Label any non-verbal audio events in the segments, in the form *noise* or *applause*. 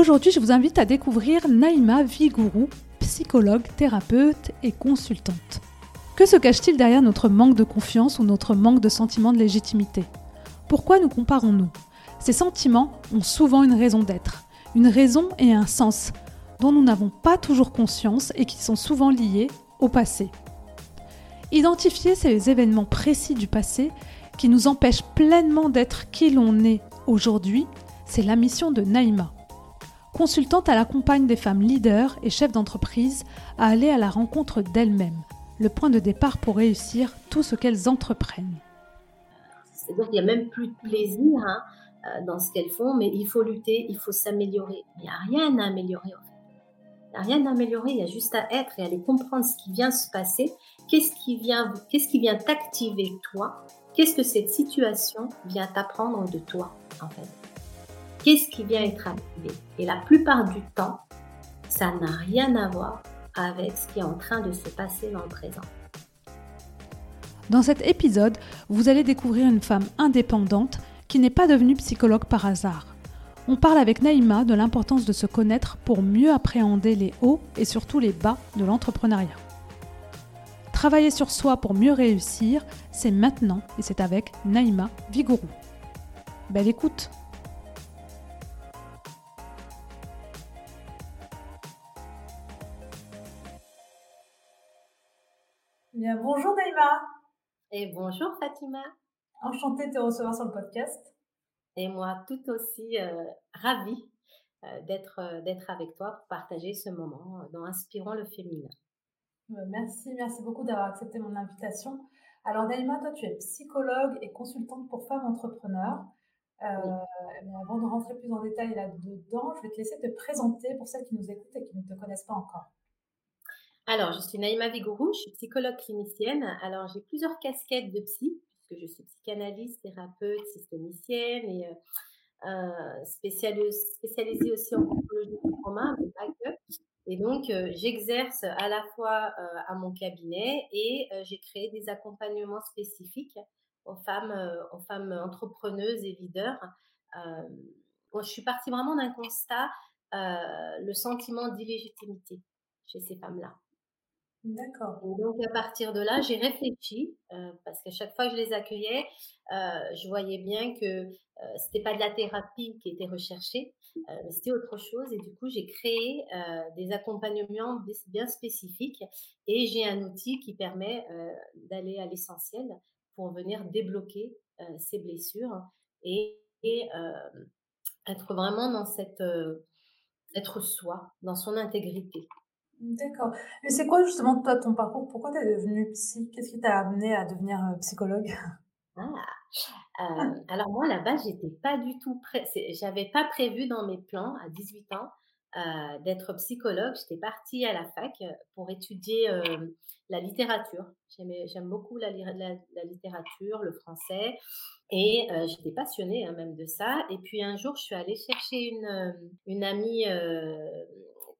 Aujourd'hui, je vous invite à découvrir Naïma Vigourou, psychologue, thérapeute et consultante. Que se cache-t-il derrière notre manque de confiance ou notre manque de sentiment de légitimité? Pourquoi nous comparons-nous? Ces sentiments ont souvent une raison d'être, une raison et un sens dont nous n'avons pas toujours conscience et qui sont souvent liés au passé. Identifier ces événements précis du passé qui nous empêchent pleinement d'être qui l'on est aujourd'hui, c'est la mission de Naïma. Consultante, elle accompagne des femmes leaders et chefs d'entreprise à aller à la rencontre d'elles-mêmes, le point de départ pour réussir tout ce qu'elles entreprennent. C'est-à-dire qu'il n'y a même plus de plaisir hein, euh, dans ce qu'elles font, mais il faut lutter, il faut s'améliorer. Il n'y a rien à améliorer en fait. Il n'y a rien à améliorer, il y a juste à être et à aller comprendre ce qui vient se passer, qu'est-ce qui vient, qu'est-ce qui vient t'activer toi, qu'est-ce que cette situation vient t'apprendre de toi en fait? Qu'est-ce qui vient être activé? Et la plupart du temps, ça n'a rien à voir avec ce qui est en train de se passer dans le présent. Dans cet épisode, vous allez découvrir une femme indépendante qui n'est pas devenue psychologue par hasard. On parle avec Naïma de l'importance de se connaître pour mieux appréhender les hauts et surtout les bas de l'entrepreneuriat. Travailler sur soi pour mieux réussir, c'est maintenant et c'est avec Naïma Vigourou. Belle écoute Bien, bonjour Naïma. Et bonjour Fatima. Enchantée de te recevoir sur le podcast. Et moi, tout aussi euh, ravie euh, d'être euh, d'être avec toi pour partager ce moment dans Inspirons le féminin. Merci, merci beaucoup d'avoir accepté mon invitation. Alors Naïma, toi tu es psychologue et consultante pour femmes entrepreneurs. Mais avant de rentrer plus en détail là-dedans, je vais te laisser te présenter pour celles qui nous écoutent et qui ne te connaissent pas encore. Alors, je suis Naïma Vigourou, je suis psychologue clinicienne. Alors, j'ai plusieurs casquettes de psy, puisque je suis psychanalyste, thérapeute, systémicienne et euh, euh spécialisée, aussi en psychologie du trauma, Et donc, euh, j'exerce à la fois à mon cabinet et j'ai créé des accompagnements spécifiques aux femmes, aux femmes entrepreneuses et leaders. je suis partie vraiment d'un constat, le sentiment d'illégitimité chez ces femmes-là. D'accord. donc à partir de là, j'ai réfléchi euh, parce qu'à chaque fois que je les accueillais, euh, je voyais bien que euh, c'était pas de la thérapie qui était recherchée, euh, c'était autre chose. Et du coup, j'ai créé des accompagnements bien spécifiques et j'ai un outil qui permet d'aller à l'essentiel pour venir débloquer ces blessures et, et être vraiment dans cette être soi, dans son intégrité. D'accord. Mais c'est quoi justement toi ton parcours? Pourquoi tu es devenue psy? Qu'est-ce qui t'a amené à devenir, euh, psychologue? Ah! Euh, alors moi, base, j'étais pas du tout prêt j'avais pas prévu dans mes plans à 18 ans, euh, d'être psychologue. J'étais partie à la fac, pour étudier, la littérature. j'aime beaucoup la la littérature, le français et j'étais passionnée, hein, même de ça et puis un jour, je suis allée chercher une, une amie,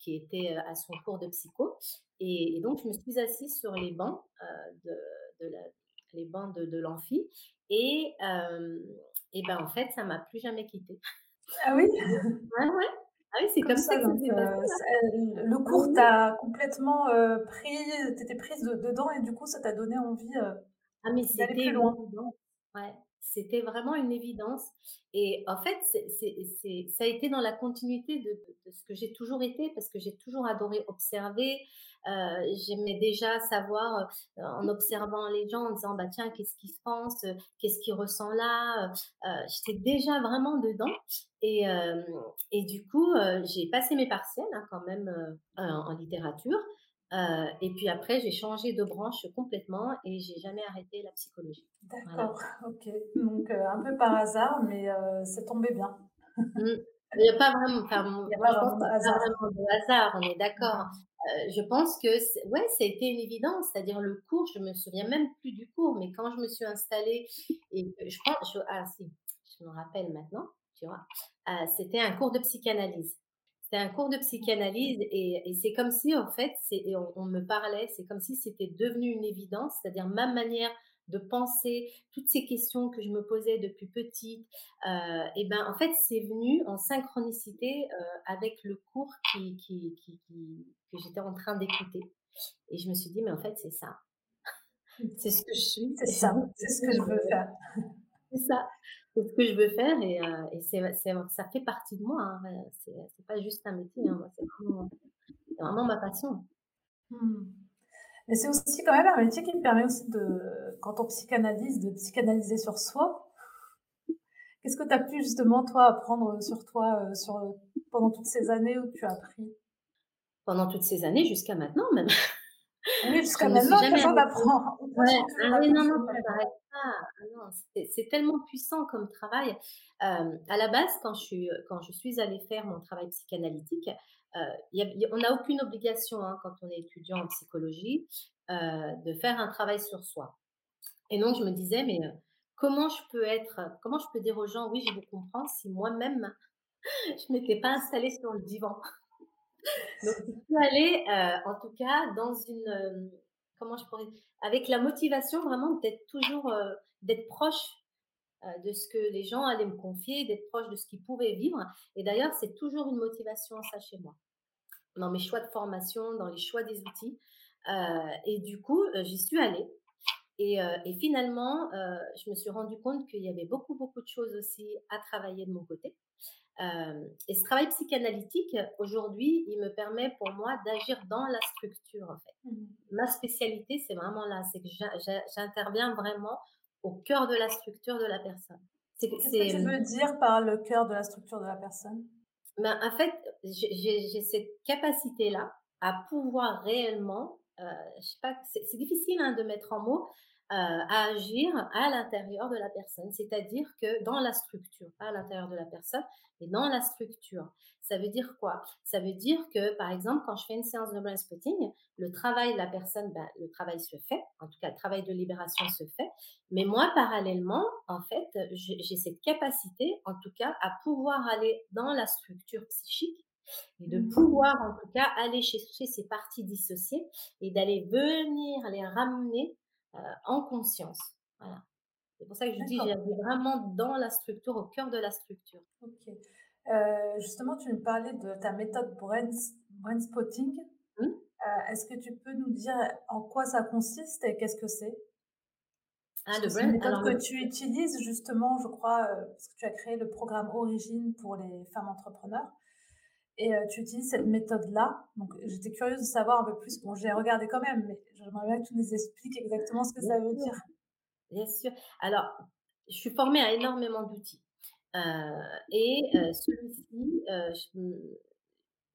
qui était à son cours de psycho. Et, donc, je me suis assise sur les bancs de, de les bancs de, l'amphi. Et, et ben, en fait, ça m'a plus jamais quittée. Ah oui? *laughs* Ah ouais. Ah oui, c'est comme, ça, Le cours t'a complètement pris, t'étais prise dedans et du coup, ça t'a donné envie ah, mais d'aller plus loin. Ouais, c'était vraiment une évidence. Et en fait, c'est, ça a été dans la continuité de, ce que j'ai toujours été, parce que j'ai toujours adoré observer. Euh, j'aimais déjà savoir, euh, en observant les gens, en disant, bah tiens, qu'est-ce qui se pense, qu'est-ce qu'il ressent là. Euh, j'étais déjà vraiment dedans. Et, et du coup, j'ai passé mes partiels hein, quand même en littérature. Heu et puis après, j'ai changé de branche complètement et j'ai jamais arrêté la psychologie. Voilà. D'accord, *laughs* OK. Donc heu, un peu par hasard, mais heu, c'est tombé bien. Il y a pas vraiment enfin, *laughs* Il y a pas vraiment de hasard. vraiment de hasard, on est d'accord. Je pense que ouais, ça a été une évidence, c'est-à-dire le cours, je me souviens même plus du cours, mais quand je me suis installée et je pense je ah si, je me rappelle maintenant, tu vois? C'était un cours de psychanalyse. C'était un cours de psychanalyse et et c'est comme si en fait, et on on me parlait, c'est comme si c'était devenu une évidence, c'est-à-dire ma manière de penser, toutes ces questions que je me posais depuis petite, heu et ben, en fait, c'est venu en synchronicité, heu, avec le cours qui qui qui qui que j'étais en train d'écouter et je me suis dit: «Mais en fait, c'est ça, *laughs* c'est ce que je suis C'est ça, c'est ce que je veux». faire. C'est ça, c'est ce que je veux faire et c'est ça fait partie de moi, hein, c'est pas juste un métier, hein, moi, c'est vraiment ma passion. Mmh. Mais c'est aussi quand même un métier qui me permet aussi de quand on psychanalyse, de psychanalyser sur soi. Qu'est-ce que tu as pu justement toi apprendre sur toi, heu, sur, pendant toutes ces années où tu as appris? Pendant toutes ces années, jusqu'à maintenant même. Oui, ne me suis maintenant, on apprend, *laughs* Ouais, ah oui, non, non, ça s'arrête pas. Ah non, c'est tellement puissant comme travail. Hem, à la base, quand je suis, quand je suis allée faire mon travail psychanalytique, y a y a on n'a aucune obligation, hein, quand on est étudiant en psychologie, heu, de faire un travail sur soi et donc je me disais: «Mais, comment je peux être comment je peux dire aux gens: "Oui, je vous comprends"», si moi-même, *laughs* je m'étais pas installée sur le divan?» Donc j'y suis allée, heu, en tout cas dans une, hem, comment je pourrais avec la motivation vraiment d'être toujours, heu, d'être proche, de ce que les gens allaient me confier, d'être proche de ce qu'ils pouvaient vivre et d'ailleurs, c'est toujours une motivation ça chez moi. Dans mes choix de formation, dans les choix des outils, et du coup, j'y suis allée et et finalement, je me suis rendue compte qu'il y avait beaucoup, beaucoup de choses aussi à travailler de mon côté. Hem et ce travail psychanalytique, aujourd'hui, il me permet pour moi d'agir dans la structure, en fait. Mmh mh. Ma spécialité, c'est vraiment là, c'est que j'in j'in j'interviens vraiment au cœur de la structure de la personne. Qu'est-ce que tu veux dire par le cœur de la structure de la personne? ben, en fait, j'ai cette capacité-là à pouvoir réellement, heu, je sais pas, c'est c'est difficile, hein, de mettre en mots, heu, à agir à l'intérieur de la personne. C'est-à-dire que dans la structure, pas à l'intérieur de la personne, mais dans la structure. Ça veut dire quoi? Ça veut dire que, par exemple, quand je fais une séance de brainspotting, le travail de la personne, ben, le travail se fait, en tout cas le travail de libération se fait, mais moi parallèlement, en fait, j'ai cette capacité, en tout cas, à pouvoir aller dans la structure psychique et de Mmh. pouvoir, en tout cas, aller chercher ces parties dissociées et d'aller venir les ramener, en conscience. Voilà. C'est pour ça que je dis, j'agis vraiment dans la structure, au cœur de la structure. OK. Heu, justement, tu me parlais de ta méthode brains brainspotting. Mmh? Heu, est-ce que tu peux nous dire en quoi ça consiste et qu'est-ce que c'est? Ah, le une brain méthode alors que tu utilises justement, je crois, heu, parce que tu as créé le programme Origine pour les femmes entrepreneurs et heu, tu utilises cette méthode-là. Donc j'étais curieuse de savoir un peu plus. Bon, j'ai regardé quand même, mais j'aimerais bien que tu nous expliques exactement ce que bien ça veut sûr, dire. bien sûr. Alors, je suis formée à énormément d'outils, heu et heu, celui-ci, je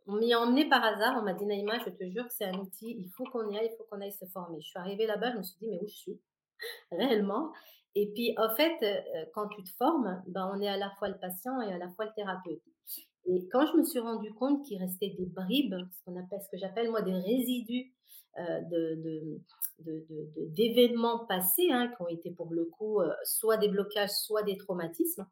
on m'y a emmenée par hasard. On m'a dit: «Naïma, je te jure que c'est un outil, il faut qu'on y aille, il faut qu'on aille se former». Je suis arrivée là-bas, je me suis dit: «Mais où je suis?» *laughs* réellement et puis, en fait, quand tu te formes, ben, on est à la fois le patient et à la fois le thérapeute et quand je me suis rendue compte qu'il restait des bribes, ce qu'on appelle ce que j'appelle moi des résidus, heu, de de de de de d'événements passés, hein, qui ont été pour le coup, heu, soit des blocages, soit des traumatismes.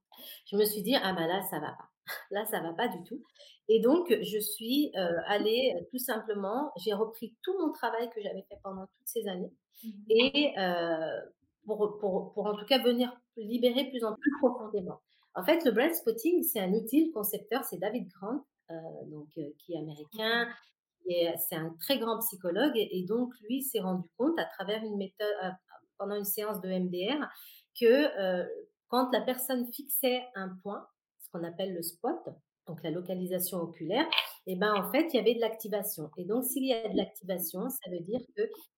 Je me suis dit: «Ah bah là, ça va pas. Là, ça va pas du tout» et donc je suis, heu, allée, tout simplement j'ai repris tout mon travail que j'avais fait pendant toutes ces années Mmh et heu, pour pour pour en tout cas venir libérer plus en plus profondément. En fait, le brain spotting, c'est un outil, le concepteur, c'est David Grant, heu, donc heu, qui est américain, c'est un très grand psychologue et donc lui s'est rendu compte à travers une méthode heu, pendant une séance de MDR que, quand la personne fixait un point, ce qu'on appelle le spot, donc la localisation oculaire et ben, en fait, il y avait de l'activation. Et donc s'il y a de l'activation, ça veut dire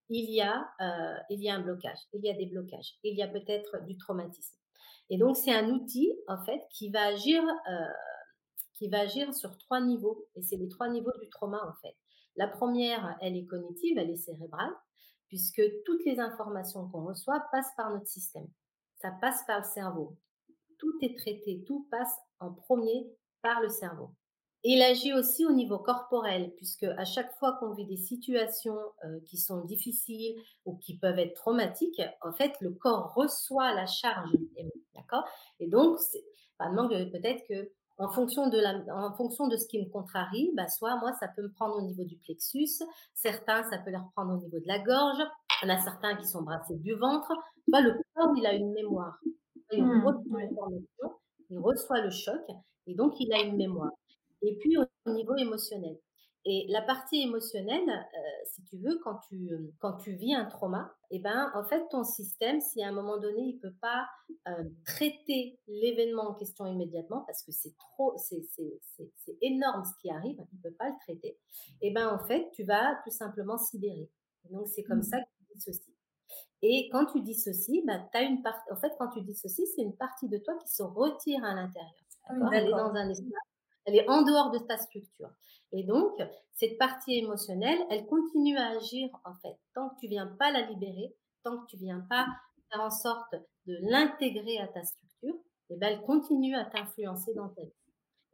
y a, heu, il y a un blocage, il y a des blocages, il y a peut-être du traumatisme et donc c'est un outil, en fait, qui va agir, heu, qui va agir sur 3 niveaux et c'est les 3 niveaux du trauma, en fait. La première, elle est cognitive, elle est cérébrale, puisque toutes les informations qu'on reçoit passent par notre système. Ça passe par le cerveau. Tout est traité, tout passe en premier par le cerveau. Il agit aussi au niveau corporel, puisque à chaque fois qu'on vit des situations euh, qui sont difficiles ou qui peuvent être traumatiques, en fait, le corps reçoit la charge. D'accord? Et donc, peut-être que en fonction de, la, en fonction de ce qui me contrarie, bah, soit moi, ça peut me prendre au niveau du plexus, certains, ça peut leur prendre au niveau de la gorge, il y en a certains qui sont brassés du ventre. le corps, il a une mémoire. Il, mmh, il reçoit le choc et donc il a une mémoire. Et puis au niveau émotionnel. Et la partie émotionnelle, euh, si tu veux, quand tu, quand tu vis un trauma, eh ben, en fait, ton système, si à un moment donné, il peut pas euh, traiter l'événement en question immédiatement, parce que c'est trop, c'est énorme ce qui arrive, il peut pas le traiter, eh ben, en fait, tu vas tout simplement sidérer. Donc, c'est comme mmh. ça que tu dissocies. Et quand tu dissocies, bah, as une en fait, quand tu c'est une partie de toi qui se retire à l'intérieur. Ah Elle est dans un espace elle est en dehors de ta structure. Et donc, cette partie émotionnelle, elle continue à agir, en fait, tant que tu viens pas la libérer, tant que tu viens pas faire en sorte de l'intégrer à ta structure, et eh ben, elle continue à t'influencer dans ta vie.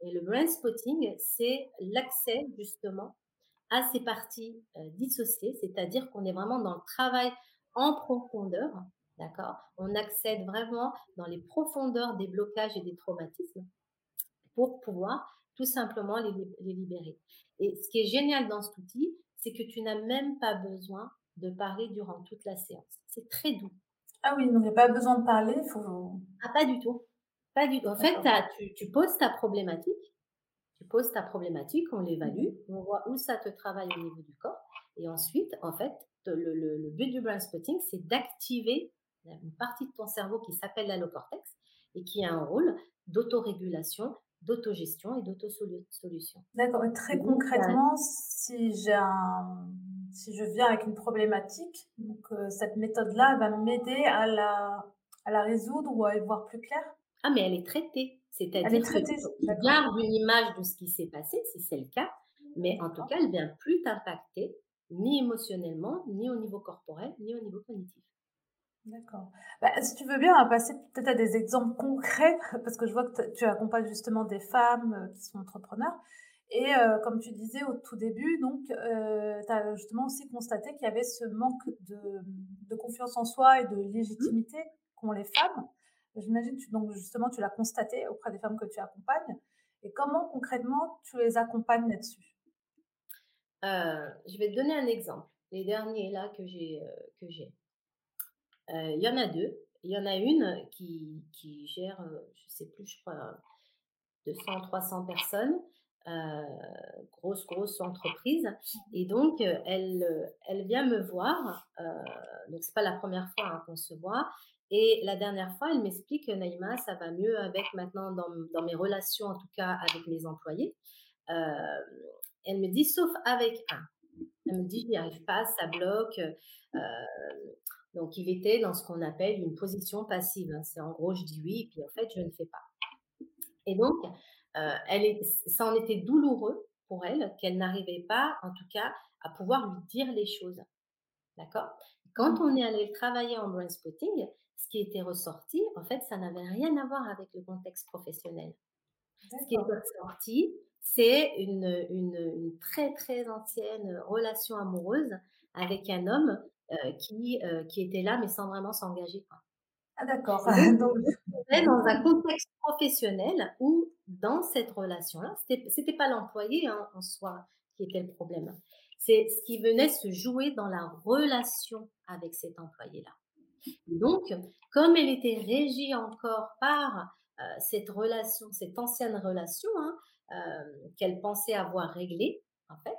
Et le brain spotting, c'est l'accès, justement, à ces parties euh, dissociées, c'est-à-dire qu'on est vraiment dans le travail en profondeur, d'accord? On accède vraiment dans les profondeurs des blocages et des traumatismes pour pouvoir tout simplement les, libérer. Et ce qui est génial dans cet outil, c'est que tu n'as même pas besoin de parler durant toute la séance. C'est très doux. Ah oui, donc il n'y a pas besoin de parler, il faut... Ah, pas du tout. Pas du tout. En fait, tu, tu, poses ta problématique, tu poses ta problématique, on l'évalue, mmh. on voit où ça te travaille au niveau du corps. Et ensuite, en fait, le, le, but du brain spotting, c'est d'activer une partie de ton cerveau qui s'appelle l'allocortex et qui a un rôle d'autorégulation, d'autogestion et d'autosolution. D'accord. Et très concrètement, si j'ai un, si je viens avec une problématique, donc euh, cette méthode-là va m'aider à la, à la résoudre ou à y voir plus clair? Ah, mais elle est traitée. C'est-à-dire que tu gardes une image de ce qui s'est passé, si c'est le cas, mais en tout cas, elle vient plus t'impacter, ni émotionnellement, ni au niveau corporel, ni au niveau cognitif. D'accord. Bah, si tu veux bien, on va passer peut-être à des exemples concrets, *laughs* parce que je vois que tu accompagnes justement des femmes euh, qui sont entrepreneurs. Et euh, comme tu disais au tout début, donc, euh, tu as justement aussi constaté qu'il y avait ce manque de, de, confiance en soi et de légitimité qu'ont les femmes. J'imagine que donc justement tu l'as constaté auprès des femmes que tu accompagnes. Et comment concrètement tu les accompagnes là-dessus? Je vais te donner un exemple. Les derniers là que j'ai que j'ai. Euh, il y en a deux. Il y en a une qui, qui gère, euh, je sais plus, je crois, 200, 300 personnes. Euh, grosse, grosse entreprise. Et donc, elle, elle vient me voir. Euh, donc, c'est pas la première fois hein, qu'on se voit. Et la dernière fois, elle m'explique que Naïma, ça va mieux avec maintenant dans, dans, mes relations, en tout cas avec mes employés. elle me dit, sauf avec un. Elle me dit, j'y arrive pas, ça bloque. Donc, il était dans ce qu'on appelle une position passive. Hein. C'est en gros, je dis oui, et puis en fait, je ne fais pas. Et donc, euh, elle est, ça en était douloureux pour elle qu'elle n'arrivait pas, en tout cas, à pouvoir lui dire les choses. D'accord? Quand on est allé travailler en brain spotting, ce qui était ressorti, en fait, ça n'avait rien à voir avec le contexte professionnel. Ce qui est ressorti, c'est une, une, une, très, très ancienne relation amoureuse avec un homme qui, euh, qui était là, mais sans vraiment s'engager. Ah d'accord. Donc, *laughs* on dans un contexte professionnel où, dans cette relation-là, c'était, c'était pas l'employé hein, en soi qui était le problème. C'est ce qui venait se jouer dans la relation avec cet employé-là. Donc, comme elle était régie encore par euh, cette relation, cette ancienne relation hein, qu'elle pensait avoir réglée, en fait,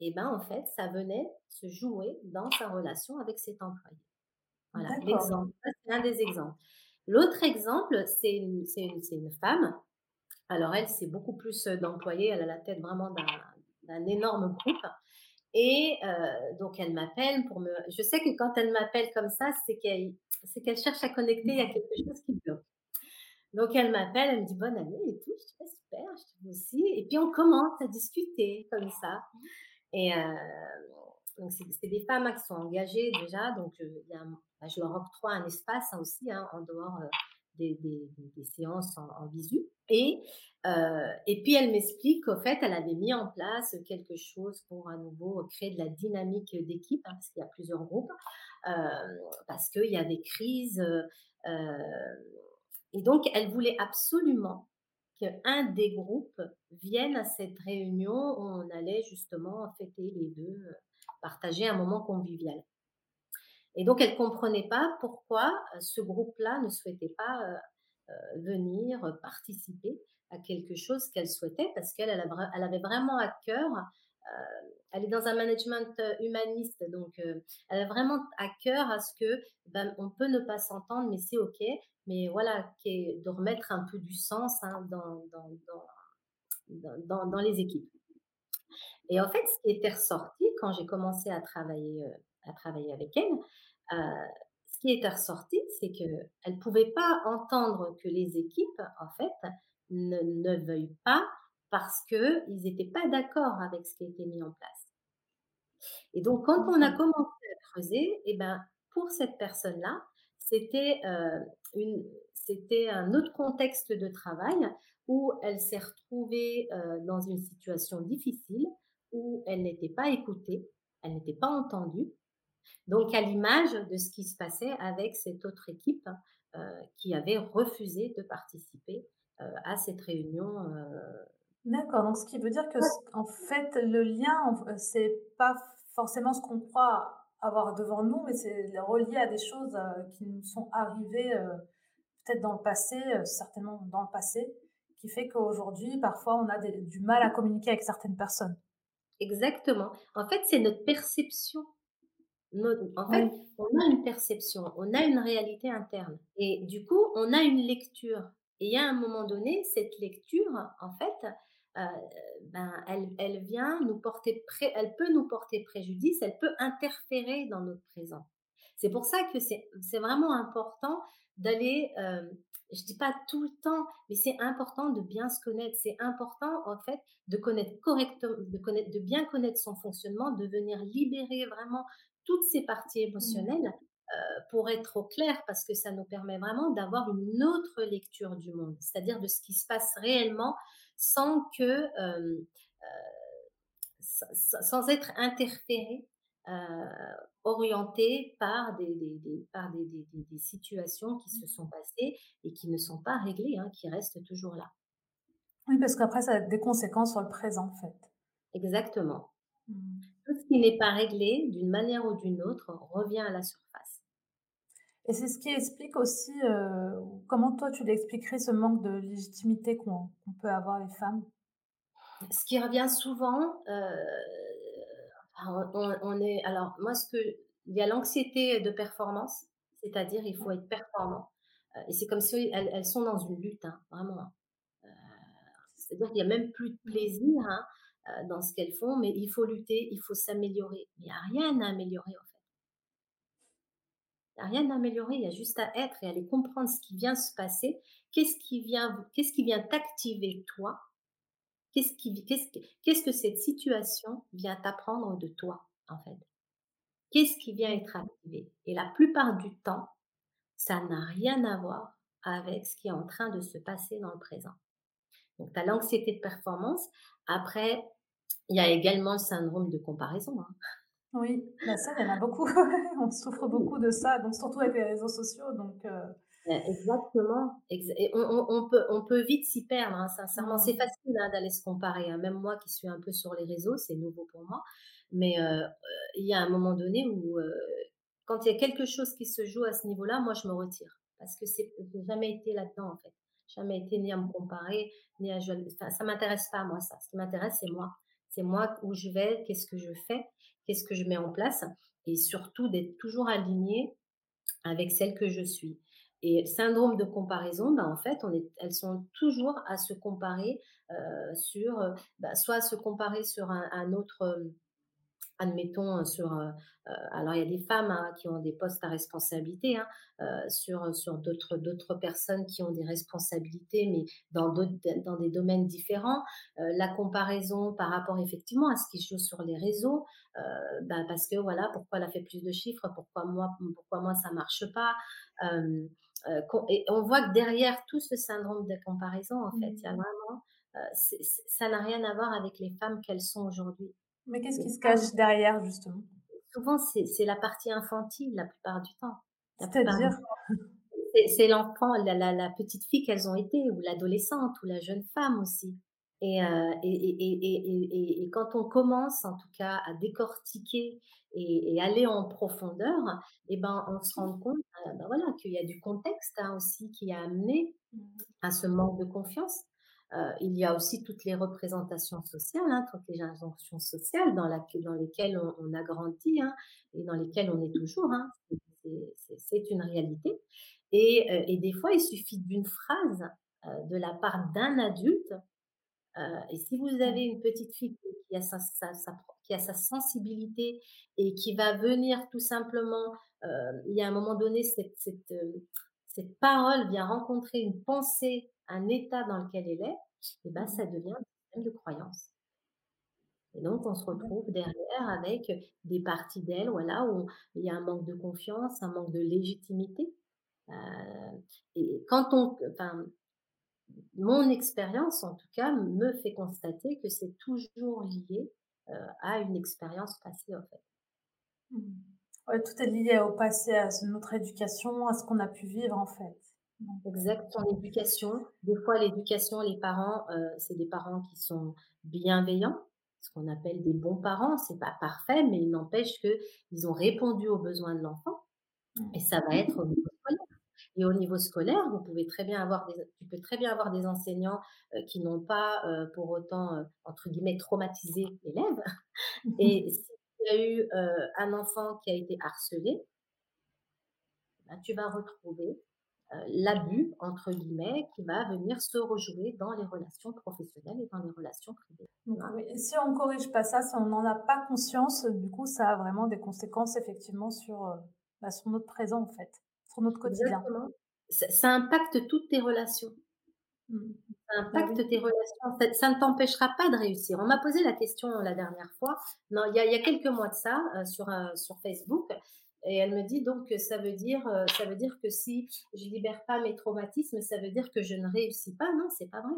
et ben en fait, ça venait se jouer dans sa relation avec cet employé. Voilà, l'exemple. C'est un des exemples. L'autre exemple, c'est une, une, une, femme. Alors elle, c'est beaucoup plus d'employés. Elle a la tête vraiment d'un énorme groupe. Et euh, donc elle m'appelle pour me. Je sais que quand elle m'appelle comme ça, c'est qu'elle, c'est qu'elle cherche à connecter. Il y a quelque chose qui bloque. Donc elle m'appelle, elle me dit bonne année et tout. Je dis super, je te aussi. Et puis on commence à discuter comme ça. Et donc, c'est des femmes hein, qui sont engagées déjà. Donc, bah, je leur octroie un espace hein, aussi hein, en dehors des, séances en, visu. Et, puis, elle m'explique qu'au fait, elle avait mis en place quelque chose pour à nouveau créer de la dynamique d'équipe, parce qu'il y a plusieurs groupes, parce qu'il y avait crise. et donc, elle voulait absolument qu'un des groupes vienne à cette réunion où on allait justement fêter les deux, partager un moment convivial. Et donc, elle ne comprenait pas pourquoi ce groupe-là ne souhaitait pas venir participer à quelque chose qu'elle souhaitait, parce qu'elle elle avait vraiment à cœur, elle est dans un management humaniste, donc elle a vraiment à cœur à ce que ben, on peut ne pas s'entendre, mais c'est ok, mais voilà, de remettre un peu du sens hein, dans, dans, dans, les équipes. Et en fait, ce qui était ressorti quand j'ai commencé à travailler, à travailler avec elle, ce qui était ressorti, c'est qu'elle ne pouvait pas entendre que les équipes, en fait, ne veuillent pas parce qu'ils n'étaient pas d'accord avec ce qui a été mis en place. Et donc, quand on a commencé à creuser, et eh ben, pour cette personne-là, c'était c'était un autre contexte de travail où elle s'est retrouvée dans une situation difficile, où elle n'était pas écoutée, elle n'était pas entendue. Donc, à l'image de ce qui se passait avec cette autre équipe qui avait refusé de participer à cette réunion. D'accord, donc ce qui veut dire que en fait le lien, c'est pas forcément ce qu'on croit avoir devant nous, mais c'est relié à des choses euh, qui nous sont arrivées euh, peut-être dans le passé, euh, certainement dans le passé, qui fait qu'aujourd'hui, parfois, on a du mal à communiquer avec certaines personnes. Exactement. En fait, c'est notre perception. en fait, on a une perception, on a une réalité interne. Et du coup, on a une lecture. Et à un moment donné, cette lecture, en fait, euh, ben, elle, elle, vient nous porter, pré, elle peut nous porter préjudice, elle peut interférer dans notre présent. C'est pour ça que c'est vraiment important d'aller, euh, je dis pas tout le temps, mais c'est important de bien se connaître. C'est important en fait de connaître correctement, de connaître, de bien connaître son fonctionnement, de venir libérer vraiment toutes ces parties mmh. émotionnelles. Euh, pour être au clair, parce que ça nous permet vraiment d'avoir une autre lecture du monde, c'est-à-dire de ce qui se passe réellement sans que, sans être interféré, orienté par des, des, par des, des, situations qui se sont passées et qui ne sont pas réglées, hein, qui restent toujours là. Oui, parce qu'après, ça a des conséquences sur le présent, en fait. Exactement. Mmh. Tout ce qui n'est pas réglé, d'une manière ou d'une autre, revient à la surface. Et c'est ce qui explique aussi, euh, comment toi tu l'expliquerais, ce manque de légitimité qu'on peut avoir les femmes? Ce qui revient souvent, euh, on, est, alors moi, ce que, il y a l'anxiété de performance, c'est-à-dire il faut être performant. Euh, et c'est comme si elles, sont dans une lutte, hein, vraiment. C'est-à-dire qu'il n'y a même plus de plaisir hein, dans ce qu'elles font, mais il faut lutter, il faut s'améliorer. Il n'y a rien à améliorer en fait rien à améliorer, il y a juste à être et aller comprendre ce qui vient se passer, qu'est-ce qui vient, t'activer toi, qu'est-ce qu'est-ce, que cette situation vient t'apprendre de toi en fait, qu'est-ce qui vient être activé? Et la plupart du temps, ça n'a rien à voir avec ce qui est en train de se passer dans le présent. Donc, tu as l'anxiété de performance. Après, il y a également le syndrome de comparaison. Hein. Oui, bah, ça, il y en a beaucoup. *laughs* on souffre beaucoup de ça, donc surtout avec les réseaux sociaux. Donc, euh Exactement. Et on, peut, on peut vite s'y perdre, hein, sincèrement. C'est mmh. facile hein, d'aller se comparer. Hein. Même moi qui suis un peu sur les réseaux, c'est nouveau pour moi. Mais euh, il y a un moment donné où, euh, quand il y a quelque chose qui se joue à ce niveau-là, moi, je me retire. Parce que c'est, n'ai jamais été là-dedans, en fait. Jamais été ni à me comparer, ni à... Enfin, ça m'intéresse pas, moi, ça. Ce qui m'intéresse, c'est moi. C'est moi où je vais, qu'est-ce que je fais qu'est-ce que je mets en place et surtout d'être toujours alignée avec celle que je suis. Et syndrome de comparaison, ben en fait, elles sont toujours à se comparer euh, sur, bah, soit à se comparer sur un, autre, admettons, sur, heu heu, alors il y a des femmes, hein, qui ont des postes à responsabilité, hein, sur, sur d'autres d'autres personnes qui ont des responsabilités, mais dans d'autres dans des domaines différents. La comparaison par rapport effectivement à ce qui se joue sur les réseaux, bah, parce que voilà, pourquoi elle a fait plus de chiffres? Pourquoi moi pourquoi moi ça marche pas? Et on voit que derrière tout ce syndrome de comparaison, en fait, il y a Mmh. vraiment, ça n'a rien à voir avec les femmes qu'elles sont aujourd'hui. Mais qu'est-ce qui se cache derrière justement? Souvent, c'est c'est la partie infantile la plupart du temps. C'est-à-dire? c'est l'enfant, la la la petite fille qu'elles ont été ou l'adolescente ou la jeune femme aussi et heu et et et quand on commence en tout cas à décortiquer et aller en profondeur et ben, on se rend compte, heu, bah, voilà, qu'il y a du contexte, hein, aussi qui a amené Mmh. à ce manque de confiance. Heu, il y a aussi toutes les représentations sociales, hein, toutes les injonctions sociales dans lesquelles on on a grandi, hein, et dans lesquelles on est toujours, hein. C'est une réalité et heu et des fois, il suffit d'une phrase, heu, de la part d'un adulte, et si vous avez Mmh. une petite fille qui a sa sa sa pro qui a sa sensibilité et qui va venir tout simplement, il y a un moment donné, cette cette parole vient rencontrer une pensée, un état dans lequel elle est et Mmh ça devient un système de croyance. Et donc on se D'accord. retrouve derrière avec des parties d'elle, voilà, où il y a un manque de confiance, un manque de légitimité. Heu et quand on enfin, mon expérience en tout cas me fait constater que c'est toujours lié, heu, à une expérience passée, en fait. Mmh. Ouais, tout est lié au passé, à notre éducation, à ce qu'on a pu vivre en fait. Heu, Exact, son éducation. Des fois l'éducation, les parents, heu, c'est des parents qui sont bienveillants, ce qu'on appelle des bons parents. C'est pas parfait, mais il n'empêche qu'ils ont répondu aux besoins de l'enfant et mmh. ça va être au niveau scolaire. Et au niveau scolaire, vous pouvez très bien avoir des tu peux très bien avoir des enseignants, heu, qui n'ont pas, pour autant, entre guillemets «traumatisé» l'élève et s'il y a eu, heu, un enfant qui a été harcelé, bah, tu vas retrouver, heu, «l'abus» entre guillemets qui va venir se rejouer dans les relations professionnelles et dans les relations privées. Donc oui, si on corrige pas ça, si on n'en a pas conscience, du coup, ça a vraiment des conséquences effectivement sur, heu, bah, sur notre présent en fait, sur notre quotidien. Exactement. Ça ça impacte toutes tes relations. Mmh. Ça impacte tes relations, ça ça ne t'empêchera pas de réussir. On m'a posé la question la dernière fois, non, il y a il y a quelques mois de ça, heu, sur, heu, sur Facebook et elle me dit donc, heu, ça veut dire, ça veut dire que si je libère pas mes traumatismes, ça veut dire que je ne réussis pas? Non, c'est pas vrai.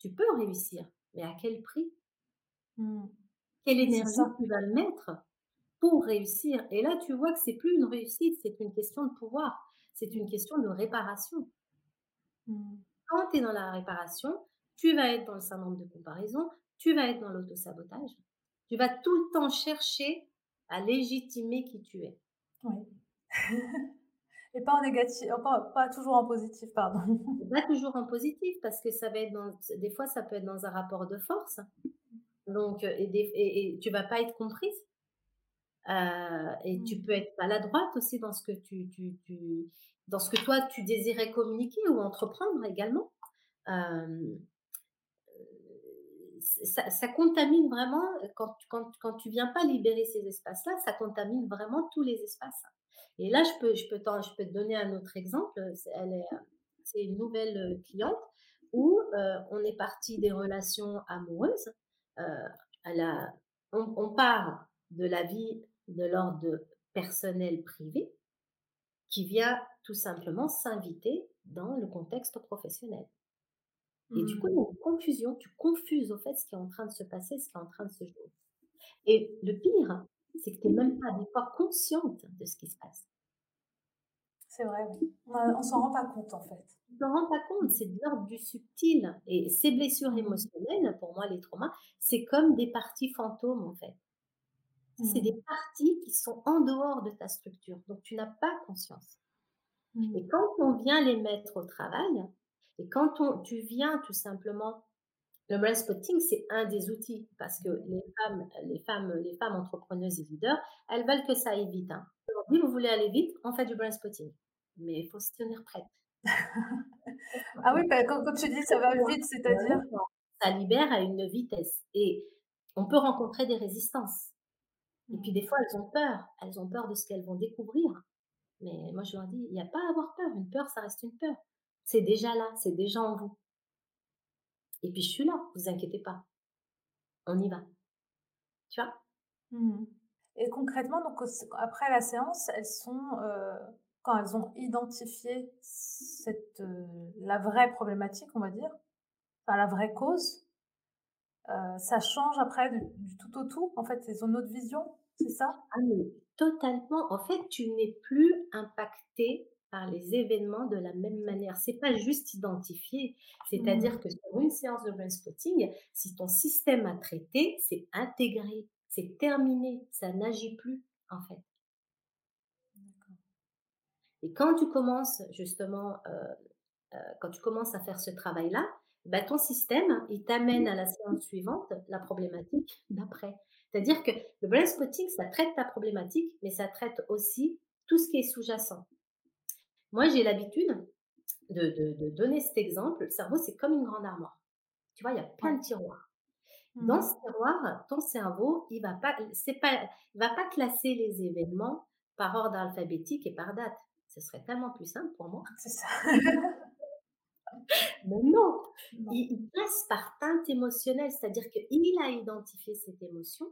Tu peux réussir, mais à quel prix? Mmh. Quelle énergie tu vas mettre pour réussir? Et là, tu vois que c'est plus une réussite, c'est une question de pouvoir, c'est une question de réparation. Mmh. Quand tu es dans la réparation, tu vas être dans le syndrome de comparaison, tu vas être dans l'auto-sabotage. Tu vas tout le temps chercher à légitimer qui tu es. Oui. *laughs* Et pas en négatif oh pas pas toujours en positif, pardon. Pas toujours en positif parce que ça va être dans des fois, ça peut être dans un rapport de force. Donc, heu et des et et tu vas pas être comprise. Heu et tu Mmh. peux être maladroite aussi dans ce que tu tu tu dans ce que toi tu désirais communiquer ou entreprendre également. Ça contamine vraiment quand quand quand tu viens pas libérer ces espaces-là, ça contamine vraiment tous les espaces. Et là, je peux je peux je peux te donner un autre exemple, c'est elle est, c'est une nouvelle, cliente où, on est parti des relations amoureuses, a on on part de la vie de l'ordre personnel privé, qui vient tout simplement s'inviter dans le contexte professionnel. Et du coup, il y Mmh. a une confusion, tu confuses au fait ce qui est en train de se passer, ce qui est en train de se jouer. Et le pire, c'est que tu es même pas des fois consciente de ce qui se passe. C'est vrai, oui. On on s'en rend pas compte en fait. Tu t'en rends pas compte, c'est de l'ordre du subtil et ces blessures Mmh. émotionnelles, pour moi, les traumas, c'est comme des parties fantômes, en fait. C'est des Mmh. parties qui sont en dehors de ta structure, donc tu n'as pas conscience. Et Mmh. quand on vient les mettre au travail et quand on tu viens tout simplement le brain spotting, c'est un des outils parce que les femmes les femmes les femmes entrepreneuses et leaders, elles veulent que ça aille vite, hein. Dit: «Vous voulez aller vite? On fait du brain spotting». Mais il faut se tenir prête. *laughs* Ah oui, bah, quand quand tu dis: «Ça va vite», c'est-à-dire? Ça libère à une vitesse et on peut rencontrer des résistances. Et puis des fois, elles ont peur. Elles ont peur de ce qu'elles vont découvrir. Mais moi, je leur dis, il n'y a pas à avoir peur. Une peur, ça reste une peur. C'est déjà là, c'est déjà en vous. Et puis, je suis là, vous inquiétez pas. On y va. Tu vois? Mmh Et concrètement, donc, après la séance, elles sont, euh, quand elles ont identifié cette, euh, la vraie problématique, on va dire, enfin, la vraie cause, euh, ça change après du, du, tout au tout. En fait, c'est une autre vision, c'est ça Ah, mais totalement. En fait, tu n'es plus impacté par les événements de la même manière. C'est pas juste identifier. C'est-à-dire mmh. que sur une séance de brain spotting, si ton système a traité, c'est intégré, c'est terminé, ça n'agit plus, en fait. Et quand tu commences justement, euh, euh, quand tu commences à faire ce travail-là, bah, ton système, il t'amène à la séance suivante, la problématique d'après. C'est-à-dire que le brain spotting, ça traite ta problématique, mais ça traite aussi tout ce qui est sous-jacent. Moi, j'ai l'habitude de, donner cet exemple. Le cerveau, c'est comme une grande armoire. Tu vois, il y a plein de tiroirs. Dans mmh. ce tiroir, ton cerveau, il va pas, c'est pas, va pas classer les événements par ordre alphabétique et par date. Ce serait tellement plus simple pour moi. C'est ça. *laughs* Mais non, Il, il, passe par teinte émotionnelle, c'est-à-dire qu'il a identifié cette émotion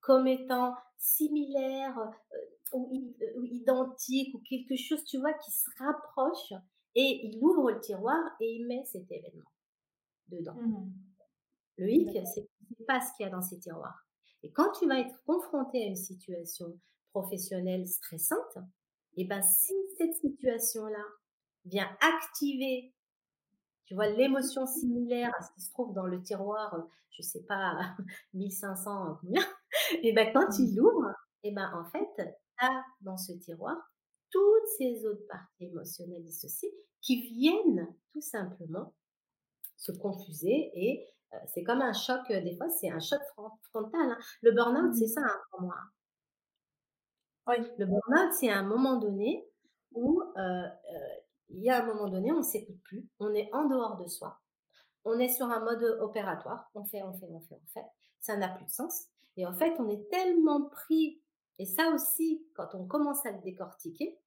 comme étant similaire euh, ou, euh, identique ou quelque chose, tu vois, qui se rapproche et il ouvre le tiroir et il met cet événement dedans. Mmh le hic, c'est pas ce qu'il y a dans ces tiroirs. Et quand tu vas être confronté à une situation professionnelle stressante, et eh ben si cette situation-là vient activer tu vois, l'émotion similaire à ce qui se trouve dans le tiroir, je sais pas, *laughs* 1500 combien, *laughs* et ben quand tu mmh. l'ouvres, et ben en fait, tu as dans ce tiroir toutes ces autres parties émotionnelles dissociées qui viennent tout simplement se confuser et euh, c'est comme un choc, euh, des fois c'est un choc frontal. Hein. Le burn-out, c'est mmh. ça hein, pour moi. Oui. Le burn-out, c'est un moment donné où il y a un moment donné, on ne s'écoute plus, on est en dehors de soi, on est sur un mode opératoire, on fait, on fait, on fait, on fait, ça n'a plus de sens. Et en fait, on est tellement pris, et ça aussi, quand on commence à le décortiquer,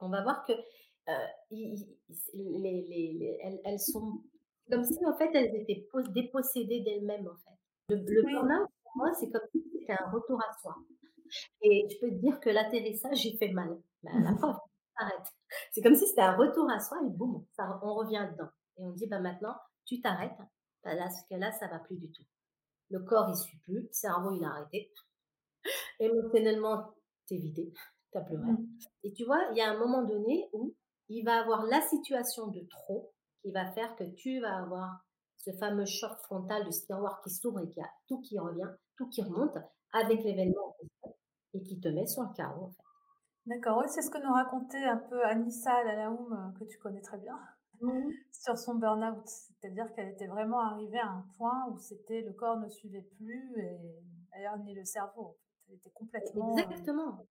on va voir que euh, les, elles, sont comme si en fait elles étaient dépossédées d'elles-mêmes en fait. Le, le burn-out pour moi c'est comme si c'était un retour à soi. Et je peux te dire que l'atterrissage j'ai fait mal. Mais à la *laughs* fin, arrête. C'est comme si c'était un retour à soi et boum, ça, on revient dedans. Et on dit, bah maintenant, tu t'arrêtes. Bah là, ce cas-là, ça va plus du tout. Le corps, il suit plus. Le cerveau, il a arrêté. Émotionnellement, t'es vidé. *laughs* T'as pleuré. Mmh. Et tu vois, il y a un moment donné où il va avoir la situation de trop qui va faire que tu vas avoir ce fameux choc frontal du tiroir qui s'ouvre et qui a tout qui revient, tout qui remonte avec l'événement et qui te met sur le carreau. En fait. D'accord, oui, c'est ce que nous racontait un peu Anissa Lalaoum, euh, que tu connais très bien, mmh sur son burn-out. C'est-à-dire qu'elle était vraiment arrivée à un point où c'était le corps ne suivait plus et d'ailleurs ni le cerveau. Elle était complètement. Euh, Exactement.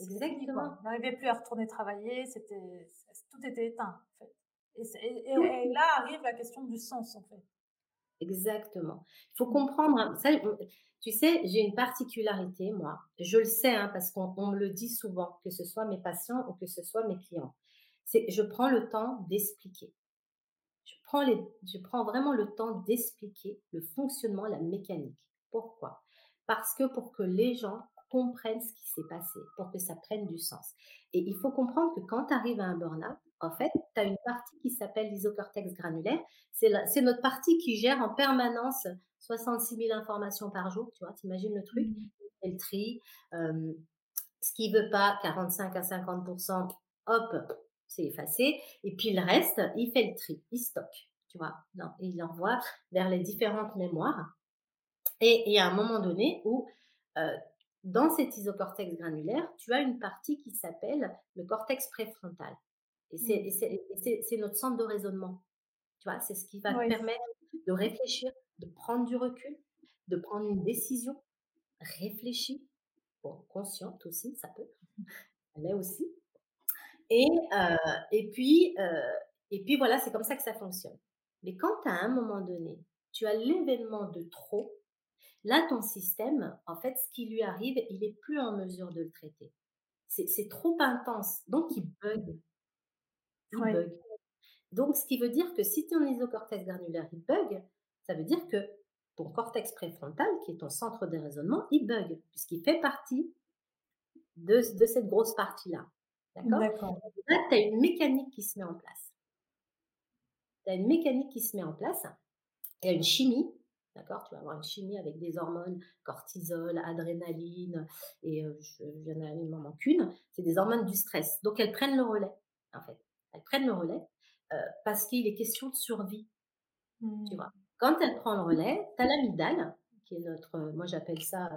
Exactement. Elle n'arrivait plus à retourner travailler, c'était, tout était éteint en fait. Et, et, là arrive la question du sens en fait. Exactement. Il faut comprendre, hein, ça, tu sais, j'ai une particularité, moi. Je le sais, hein, parce qu'on me le dit souvent, que ce soit mes patients ou que ce soit mes clients. C'est, je prends le temps d'expliquer. Je prends, les, je prends vraiment le temps d'expliquer le fonctionnement, la mécanique. Pourquoi? Parce que pour que les gens comprennent ce qui s'est passé, pour que ça prenne du sens. Et il faut comprendre que quand tu arrives à un burn-out, en fait, tu as une partie qui s'appelle l'isocortex granulaire. C'est notre partie qui gère en permanence 66 000 informations par jour, tu vois, t'imagines le truc, mmh. il le tri, ce qui veut pas, 45 à 50%, hop, c'est effacé, et puis le reste, il fait le tri, il stocke, tu vois, non, il l'envoie vers les différentes mémoires, et il y a un moment donné où, dans cet isocortex granulaire, tu as une partie qui s'appelle le cortex préfrontal, et c'est mmh. notre centre de raisonnement, tu vois, c'est ce qui va te permettre de réfléchir, de prendre du recul, de prendre une décision réfléchie, bon, consciente aussi, ça peut, elle est aussi. Et, euh, et, puis, euh, et puis voilà, c'est comme ça que ça fonctionne. Mais quand à un moment donné, tu as l'événement de trop, Là, ton système, en fait, ce qui lui arrive, il est plus en mesure de le traiter. C'est trop intense, donc il bug. Il bug. Donc, ce qui veut dire que si ton isocortex granulaire, il bug, ça veut dire que ton cortex préfrontal, qui est ton centre de raisonnement, il bug, puisqu'il fait partie de, de cette grosse partie-là. D'accord? Là, tu as une mécanique qui se met en place. Tu as une mécanique qui se met en place. Il y a une chimie, d'accord? Tu vas avoir une chimie avec des hormones, cortisol, adrénaline, et euh, je, a, il m'en manque une. C'est des hormones du stress. Donc, elles prennent le relais, en fait. Elles prennent le relais euh, parce qu'il est question de survie, Mmh. tu vois? Quand elle prend le relais, tu as l'amygdale, qui est notre, moi j'appelle ça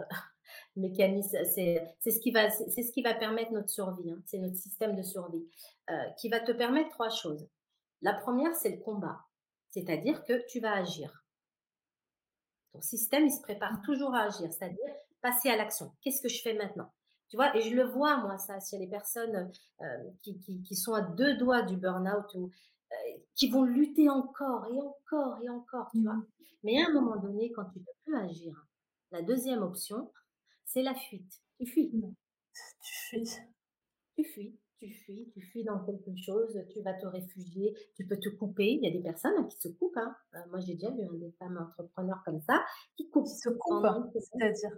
mécanisme, c'est ce qui va, c'est ce qui va permettre notre survie, hein, c'est notre système de survie, euh, qui va te permettre trois choses. La première, c'est le combat, c'est-à-dire que tu vas agir. Ton système, il se prépare toujours à agir, c'est-à-dire passer à l'action. Qu'est-ce que je fais maintenant? Tu vois, et je le vois, moi, ça, chez les personnes euh, qui, qui- qui sont à deux doigts du burn-out ou euh, qui vont lutter encore et encore et encore, tu vois. Mmh. Mais à un moment donné, quand tu ne peux plus agir, la deuxième option, c'est la fuite. Tu fuis. Tu fuis. Tu fuis, tu fuis, tu fuis dans quelque chose, tu vas te réfugier, tu peux te couper. Il y a des personnes hein, qui se coupent. hein. Euh, moi, j'ai déjà vu hein, des femmes entrepreneurs comme ça qui coupent Qui se coupe, pendant une semaine. c'est-à-dire?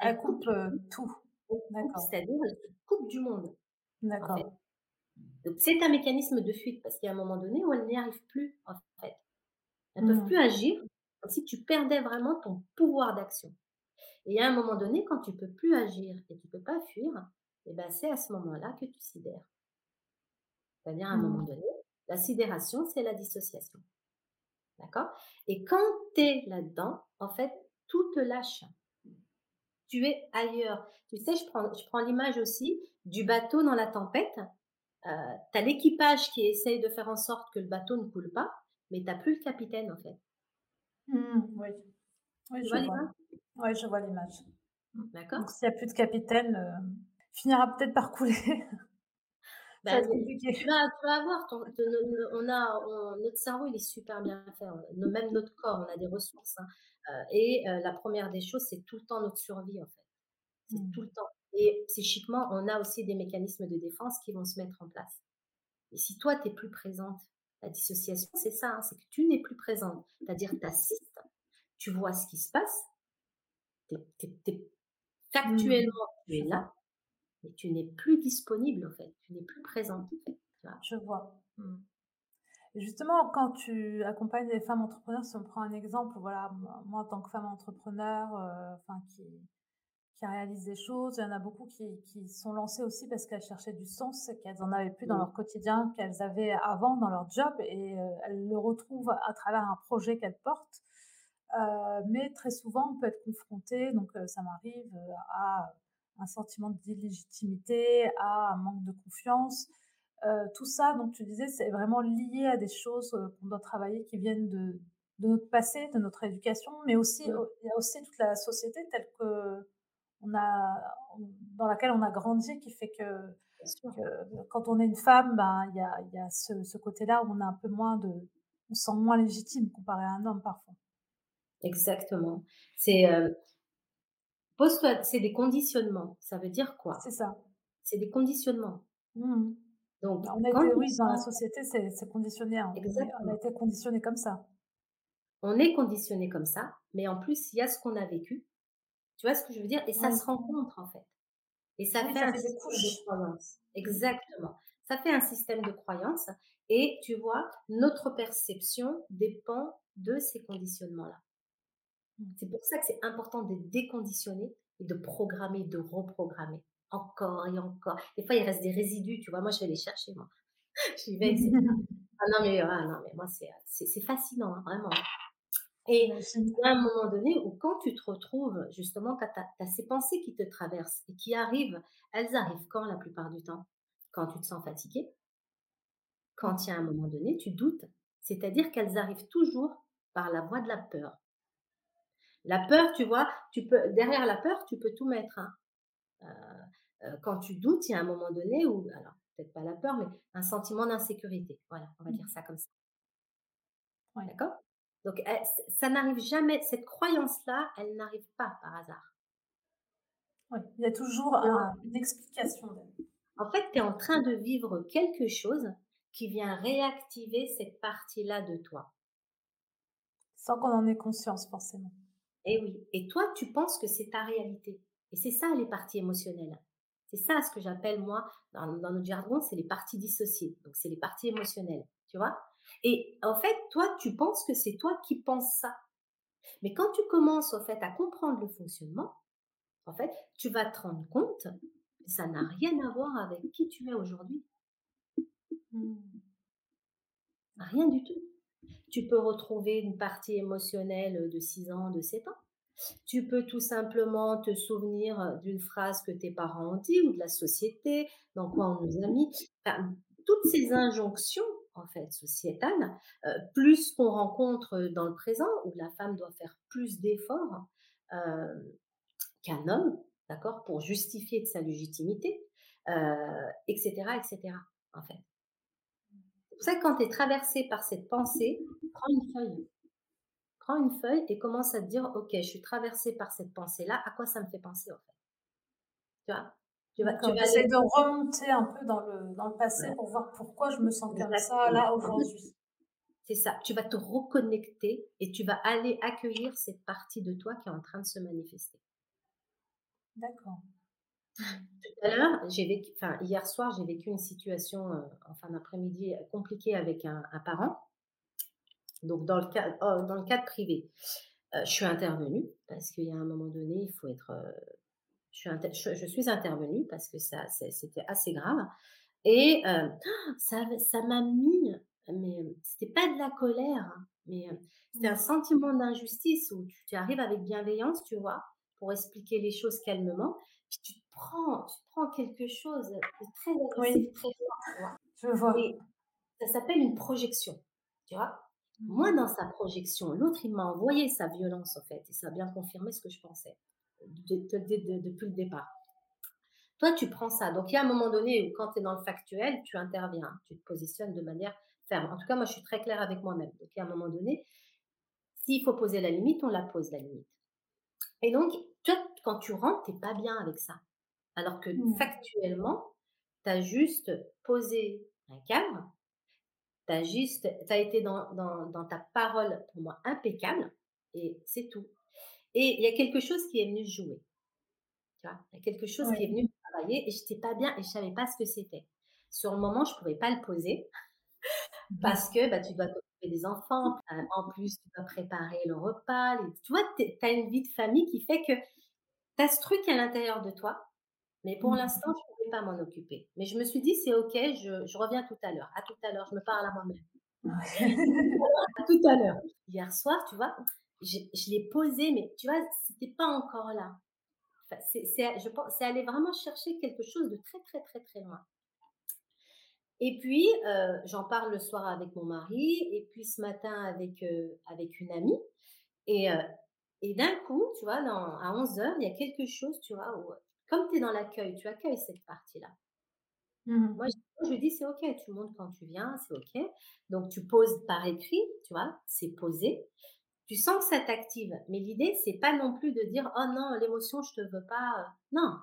Elles Elle coupe, coupent, heu, tout. coupent, c'est-à-dire elles se coupent du monde, en fait. D'accord. Donc, c'est un mécanisme de fuite parce qu'il y a un moment donné où elles n'y arrivent plus, en fait. Elles ne peuvent Mmh. plus agir comme si tu perdais vraiment ton pouvoir d'action. Et à un moment donné, quand tu peux plus agir et tu peux pas fuir, eh ben, c'est à ce moment-là que tu sidères. C'est-à-dire, à un moment Mmh. donné, la sidération, c'est la dissociation. D'accord? Et quand tu es là-dedans, en fait, tout te lâche. Tu es ailleurs. Tu sais, je prends, je prends l'image aussi du bateau dans la tempête. Euh, tu as l'équipage qui essaye de faire en sorte que le bateau ne coule pas, mais tu n'as plus le capitaine, en fait. Mmh, oui. Oui, je vois Ouais, je vois l'image. D'accord Donc s'il y a plus de capitaine, il finira peut-être par couler. *laughs* Ça va être tu compliqué. vas, tu vas voir, ton- te- no- no- on a, on- notre cerveau, il est super bien fait. on- Même notre corps, on a des ressources. hein. Euh, et euh, la première des choses, c'est tout le temps notre survie, en fait. C'est Mmh. tout le temps. Et psychiquement, on a aussi des mécanismes de défense qui vont se mettre en place. Et si toi, tu n'es plus présente, la dissociation, c'est ça, hein, c'est que tu n'es plus présente. C'est-à-dire, tu assistes, tu vois ce qui se passe, Mmh. factuellement, tu es là, mais tu n'es plus disponible, en fait. Tu n'es plus présente, en fait. Je vois. Mmh. Justement, quand tu accompagnes les femmes entrepreneurs, si on prend un exemple, voilà, moi, en tant que femme entrepreneur, enfin qui qui réalisent des choses, il y en a beaucoup qui qui sont lancées aussi parce qu'elles cherchaient du sens qu'elles en avaient plus dans Mmh. leur quotidien qu'elles avaient avant dans leur job et heu, elles le retrouvent à travers un projet qu'elles portent. Heu, mais très souvent, on peut être confronté, donc heu, ça m'arrive, heu, à un sentiment d'illégitimité, à un manque de confiance. Tout ça, donc tu disais, c'est vraiment lié à des choses, qu'on doit travailler qui viennent de de notre passé, de notre éducation, mais aussi, Mmh. il y a aussi toute la société telle qu'on a dans laquelle on a grandi qui fait que que quand on est une femme, ben, il y a y a ce ce côté-là où on a un peu moins de on se sent moins légitime comparé à un homme parfois. Exactement. C'est, euh, pose-toi, c'est des conditionnements. Ça veut dire quoi? C'est ça. C'est des conditionnements. Mmh Donc, Bah, on a été oui, dans la société, c'est conditionné, hein. On a été conditionné comme ça. on est conditionné comme ça, mais en plus, il y a ce qu'on a vécu. Tu vois ce que je veux dire? Et ça Oui. se rencontre, en fait. Et ça Oui, fait ça un fait système de croyance. Mmh. Exactement. Ça fait un système de croyance. Et tu vois, notre perception dépend de ces conditionnements-là. Mmh. C'est pour ça que c'est important de déconditionner et de programmer, de reprogrammer. Encore et encore. Des fois, il reste des résidus, tu vois. Moi, je vais les chercher, moi. *laughs* J'y vais, etc. *laughs* Ah non, mais, ah, non, mais moi, c'est, fascinant, hein, vraiment. Et J'imagine. il y a un moment donné où quand tu te retrouves, justement, quand tu as, ces pensées qui te traversent et qui arrivent, elles arrivent quand la plupart du temps? Quand tu te sens fatigué, quand il y a un moment donné, tu doutes. C'est-à-dire qu'elles arrivent toujours par la voie de la peur. La peur, tu vois, tu peux, derrière la peur, tu peux tout mettre. hein. Euh, euh, quand tu doutes, il y a un moment donné où, alors peut-être pas la peur, mais un sentiment d'insécurité. Voilà, on va Mmh. dire ça comme ça. Ouais. D'accord? Donc, ça n'arrive jamais, cette croyance-là, elle n'arrive pas par hasard. Oui, il y a toujours une explication. En fait, tu es en train de vivre quelque chose qui vient réactiver cette partie-là de toi. Sans qu'on en ait conscience, forcément. Et eh oui. Et toi, tu penses que c'est ta réalité. Et c'est ça les parties émotionnelles. C'est ça ce que j'appelle, moi, dans, notre jargon, c'est les parties dissociées. Donc, c'est les parties émotionnelles. Tu vois? Et en fait, toi, tu penses que c'est toi qui penses ça. Mais quand tu commences, en fait, à comprendre le fonctionnement, en fait, tu vas te rendre compte que ça n'a rien à voir avec qui tu es aujourd'hui. Mmh. Rien du tout. Tu peux retrouver une partie émotionnelle de 6 ans, de 7 ans. Tu peux tout simplement te souvenir d'une phrase que tes parents ont dit ou de la société, dans quoi on nous a mis. toutes ces injonctions, en fait, sociétales, euh, plus qu'on rencontre dans le présent, où la femme doit faire plus d'efforts euh, qu'un homme, d'accord, pour justifier de sa légitimité, etc., euh, etc., en fait. C'est pour ça que quand tu es traversé par cette pensée, prends une feuille. Prends une feuille et commence à te dire, OK, je suis traversée par cette pensée-là, à quoi ça me fait penser en fait? Tu vois? Tu vas, tu vas essayer de remonter un peu dans le, dans le passé pour voir pourquoi je me sens comme ça là aujourd'hui. C'est ça, tu vas te reconnecter et tu vas aller accueillir cette partie de toi qui est en train de se manifester. D'accord. Tout à l'heure, j'ai vécu, enfin, hier soir, j'ai vécu une situation euh, en fin d'après-midi euh, compliquée avec un, parent. Donc, dans le, cadre, oh, dans le cadre privé, euh, je suis intervenue parce qu'il y a un moment donné, il faut être. je, suis je, suis intervenue parce que ça, c'était assez grave. Et ça, ça m'a mis, mais c'était pas de la colère, hein, mais c'était un mmh. sentiment d'injustice où tu, tu arrives avec bienveillance, tu vois, pour expliquer les choses calmement. Puis tu prends, tu prends quelque chose de très agressif, très fort. Je vois. ça s'appelle une projection. Tu vois Moi, mmh. dans sa projection, l'autre, il m'a envoyé sa violence, en fait. Et ça a bien confirmé ce que je pensais depuis le départ. Toi, tu prends ça. Donc, il y a un moment donné où, quand tu es dans le factuel, tu interviens, tu te positionnes de manière ferme. En tout cas, moi, je suis très claire avec moi-même. Donc, il y a un moment donné, s'il faut poser la limite, on la pose, la limite. Et donc, toi, quand tu rentres, tu n'es pas bien avec ça. Alors que mmh. factuellement, tu as juste posé un cadre, tu as juste, as été dans, dans, ta parole, pour moi, impeccable, et c'est tout. Et il y a quelque chose qui est venu jouer. Tu vois, il y a quelque chose qui est venu travailler, et je n'étais pas bien, et je ne savais pas ce que c'était. Sur le moment, je ne pouvais pas le poser, parce que bah, tu dois des enfants, en plus tu dois préparer le repas, tu vois, tu as une vie de famille qui fait que tu as ce truc à l'intérieur de toi, mais pour mmh. l'instant, je ne pouvais pas m'en occuper. Mais je me suis dit, c'est OK, je, reviens tout à l'heure. À tout à l'heure, je me parle à moi-même. *laughs* à tout à l'heure. Hier soir, tu vois, je, l'ai posé, mais tu vois, c'était pas encore là. c'est, je pense, c'est aller vraiment chercher quelque chose de très, très, très, très loin. Et puis, euh, j'en parle le soir avec mon mari, et puis ce matin avec, euh, avec une amie. Et, euh, et d'un coup, tu vois, dans, à 11 heures, il y a quelque chose, tu vois, où, comme tu es dans l'accueil, tu accueilles cette partie-là. Mmh Moi, je, lui dis, c'est OK, tu montes quand tu viens, c'est OK. Donc, tu poses par écrit, tu vois, c'est posé. Tu sens que ça t'active. Mais l'idée, c'est pas non plus de dire, oh non, l'émotion, je te veux pas. Non,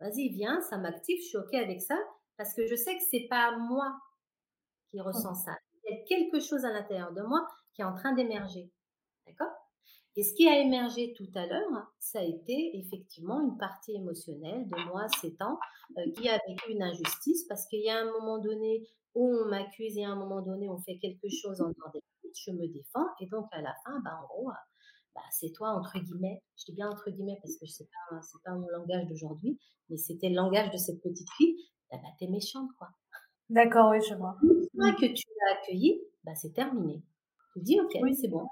vas-y, viens, ça m'active, je suis OK avec ça parce que je sais que c'est pas moi qui ressens ça. Il y a quelque chose à l'intérieur de moi qui est en train d'émerger. D'accord? Et ce qui a émergé tout à l'heure, ça a été effectivement une partie émotionnelle de moi, 7 ans, euh, qui a vécu une injustice parce qu'il y a un moment donné où on m'accuse et à un moment donné on fait quelque chose en dehors des je me défends et donc à la fin, bah, en gros, bah, c'est toi, entre guillemets, je dis bien entre guillemets parce que ce n'est pas, pas mon langage d'aujourd'hui, mais c'était le langage de cette petite fille, bah, bah, t'es méchante, quoi. D'accord, oui, je vois. Une fois que tu l'as accueilli, bah, c'est terminé. Tu dis, OK, oui. c'est bon.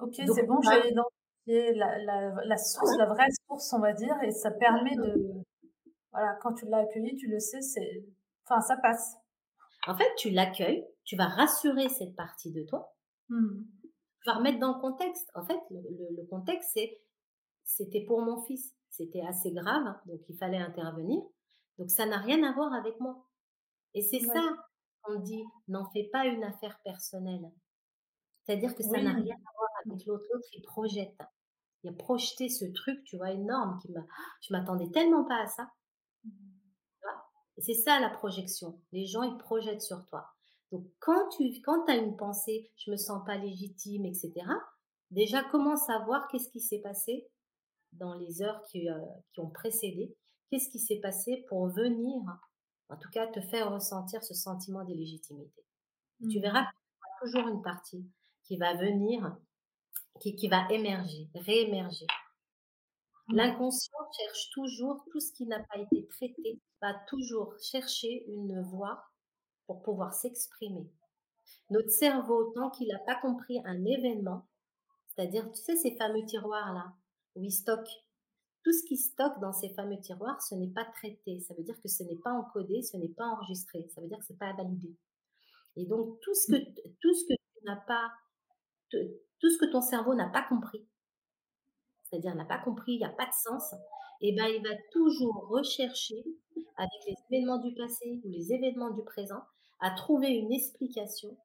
Ok, c'est bon, j'ai identifié la, la, la, source, la vraie source, on va dire, et ça permet de. Voilà, quand tu l'as accueilli, tu le sais, c'est. Enfin, ça passe. En fait, tu l'accueilles, tu vas rassurer cette partie de toi. Mmh. Tu vas remettre dans le contexte. En fait, le, le contexte, c'est c'était pour mon fils. C'était assez grave, donc il fallait intervenir. Donc ça n'a rien à voir avec moi. Et c'est ça qu'on dit, n'en fais pas une affaire personnelle. C'est-à-dire que ça n'a rien à voir avec l'autre, l'autre il projette. Il a projeté ce truc, tu vois, énorme qui m'a je m'attendais tellement pas à ça. Mmh. Et c'est ça la projection. Les gens, ils projettent sur toi. Donc, quand tu quand as une pensée, je me sens pas légitime, etc., déjà commence à voir qu'est-ce qui s'est passé dans les heures qui, euh, qui ont précédé. Qu'est-ce qui s'est passé pour venir, en tout cas, te faire ressentir ce sentiment d'illégitimité. Tu verras mmh. qu'il y aura toujours une partie qui va venir, qui, qui va émerger, réémerger. Mmh. L'inconscient cherche toujours tout ce qui n'a pas été traité, va toujours chercher une voie pour pouvoir s'exprimer. Notre cerveau, tant qu'il n'a pas compris un événement, c'est-à-dire, tu sais, ces fameux tiroirs-là, où il stocke, tout ce qui stocke dans ces fameux tiroirs, ce n'est pas traité. Ça veut dire que ce n'est pas encodé, ce n'est pas enregistré. Ça veut dire que ce n'est pas validé. Et donc, tout ce que, tout ce que tu n'as pas, tout ce que ton cerveau n'a pas compris, c'est-à-dire n'a pas compris, il n'y a pas de sens, et eh ben, il va toujours rechercher, avec les événements du passé ou les événements du présent, à trouver une explication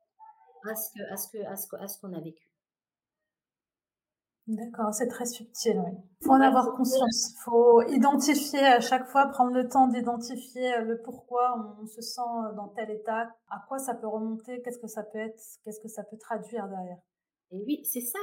à ce que, à ce que, à ce, à ce qu'on a vécu. D'accord, c'est très subtil, oui. Il faut en avoir conscience. Il faut identifier à chaque fois, prendre le temps d'identifier le pourquoi on se sent dans tel état, à quoi ça peut remonter, qu'est-ce que ça peut être, qu'est-ce que ça peut traduire derrière. Et oui, c'est ça,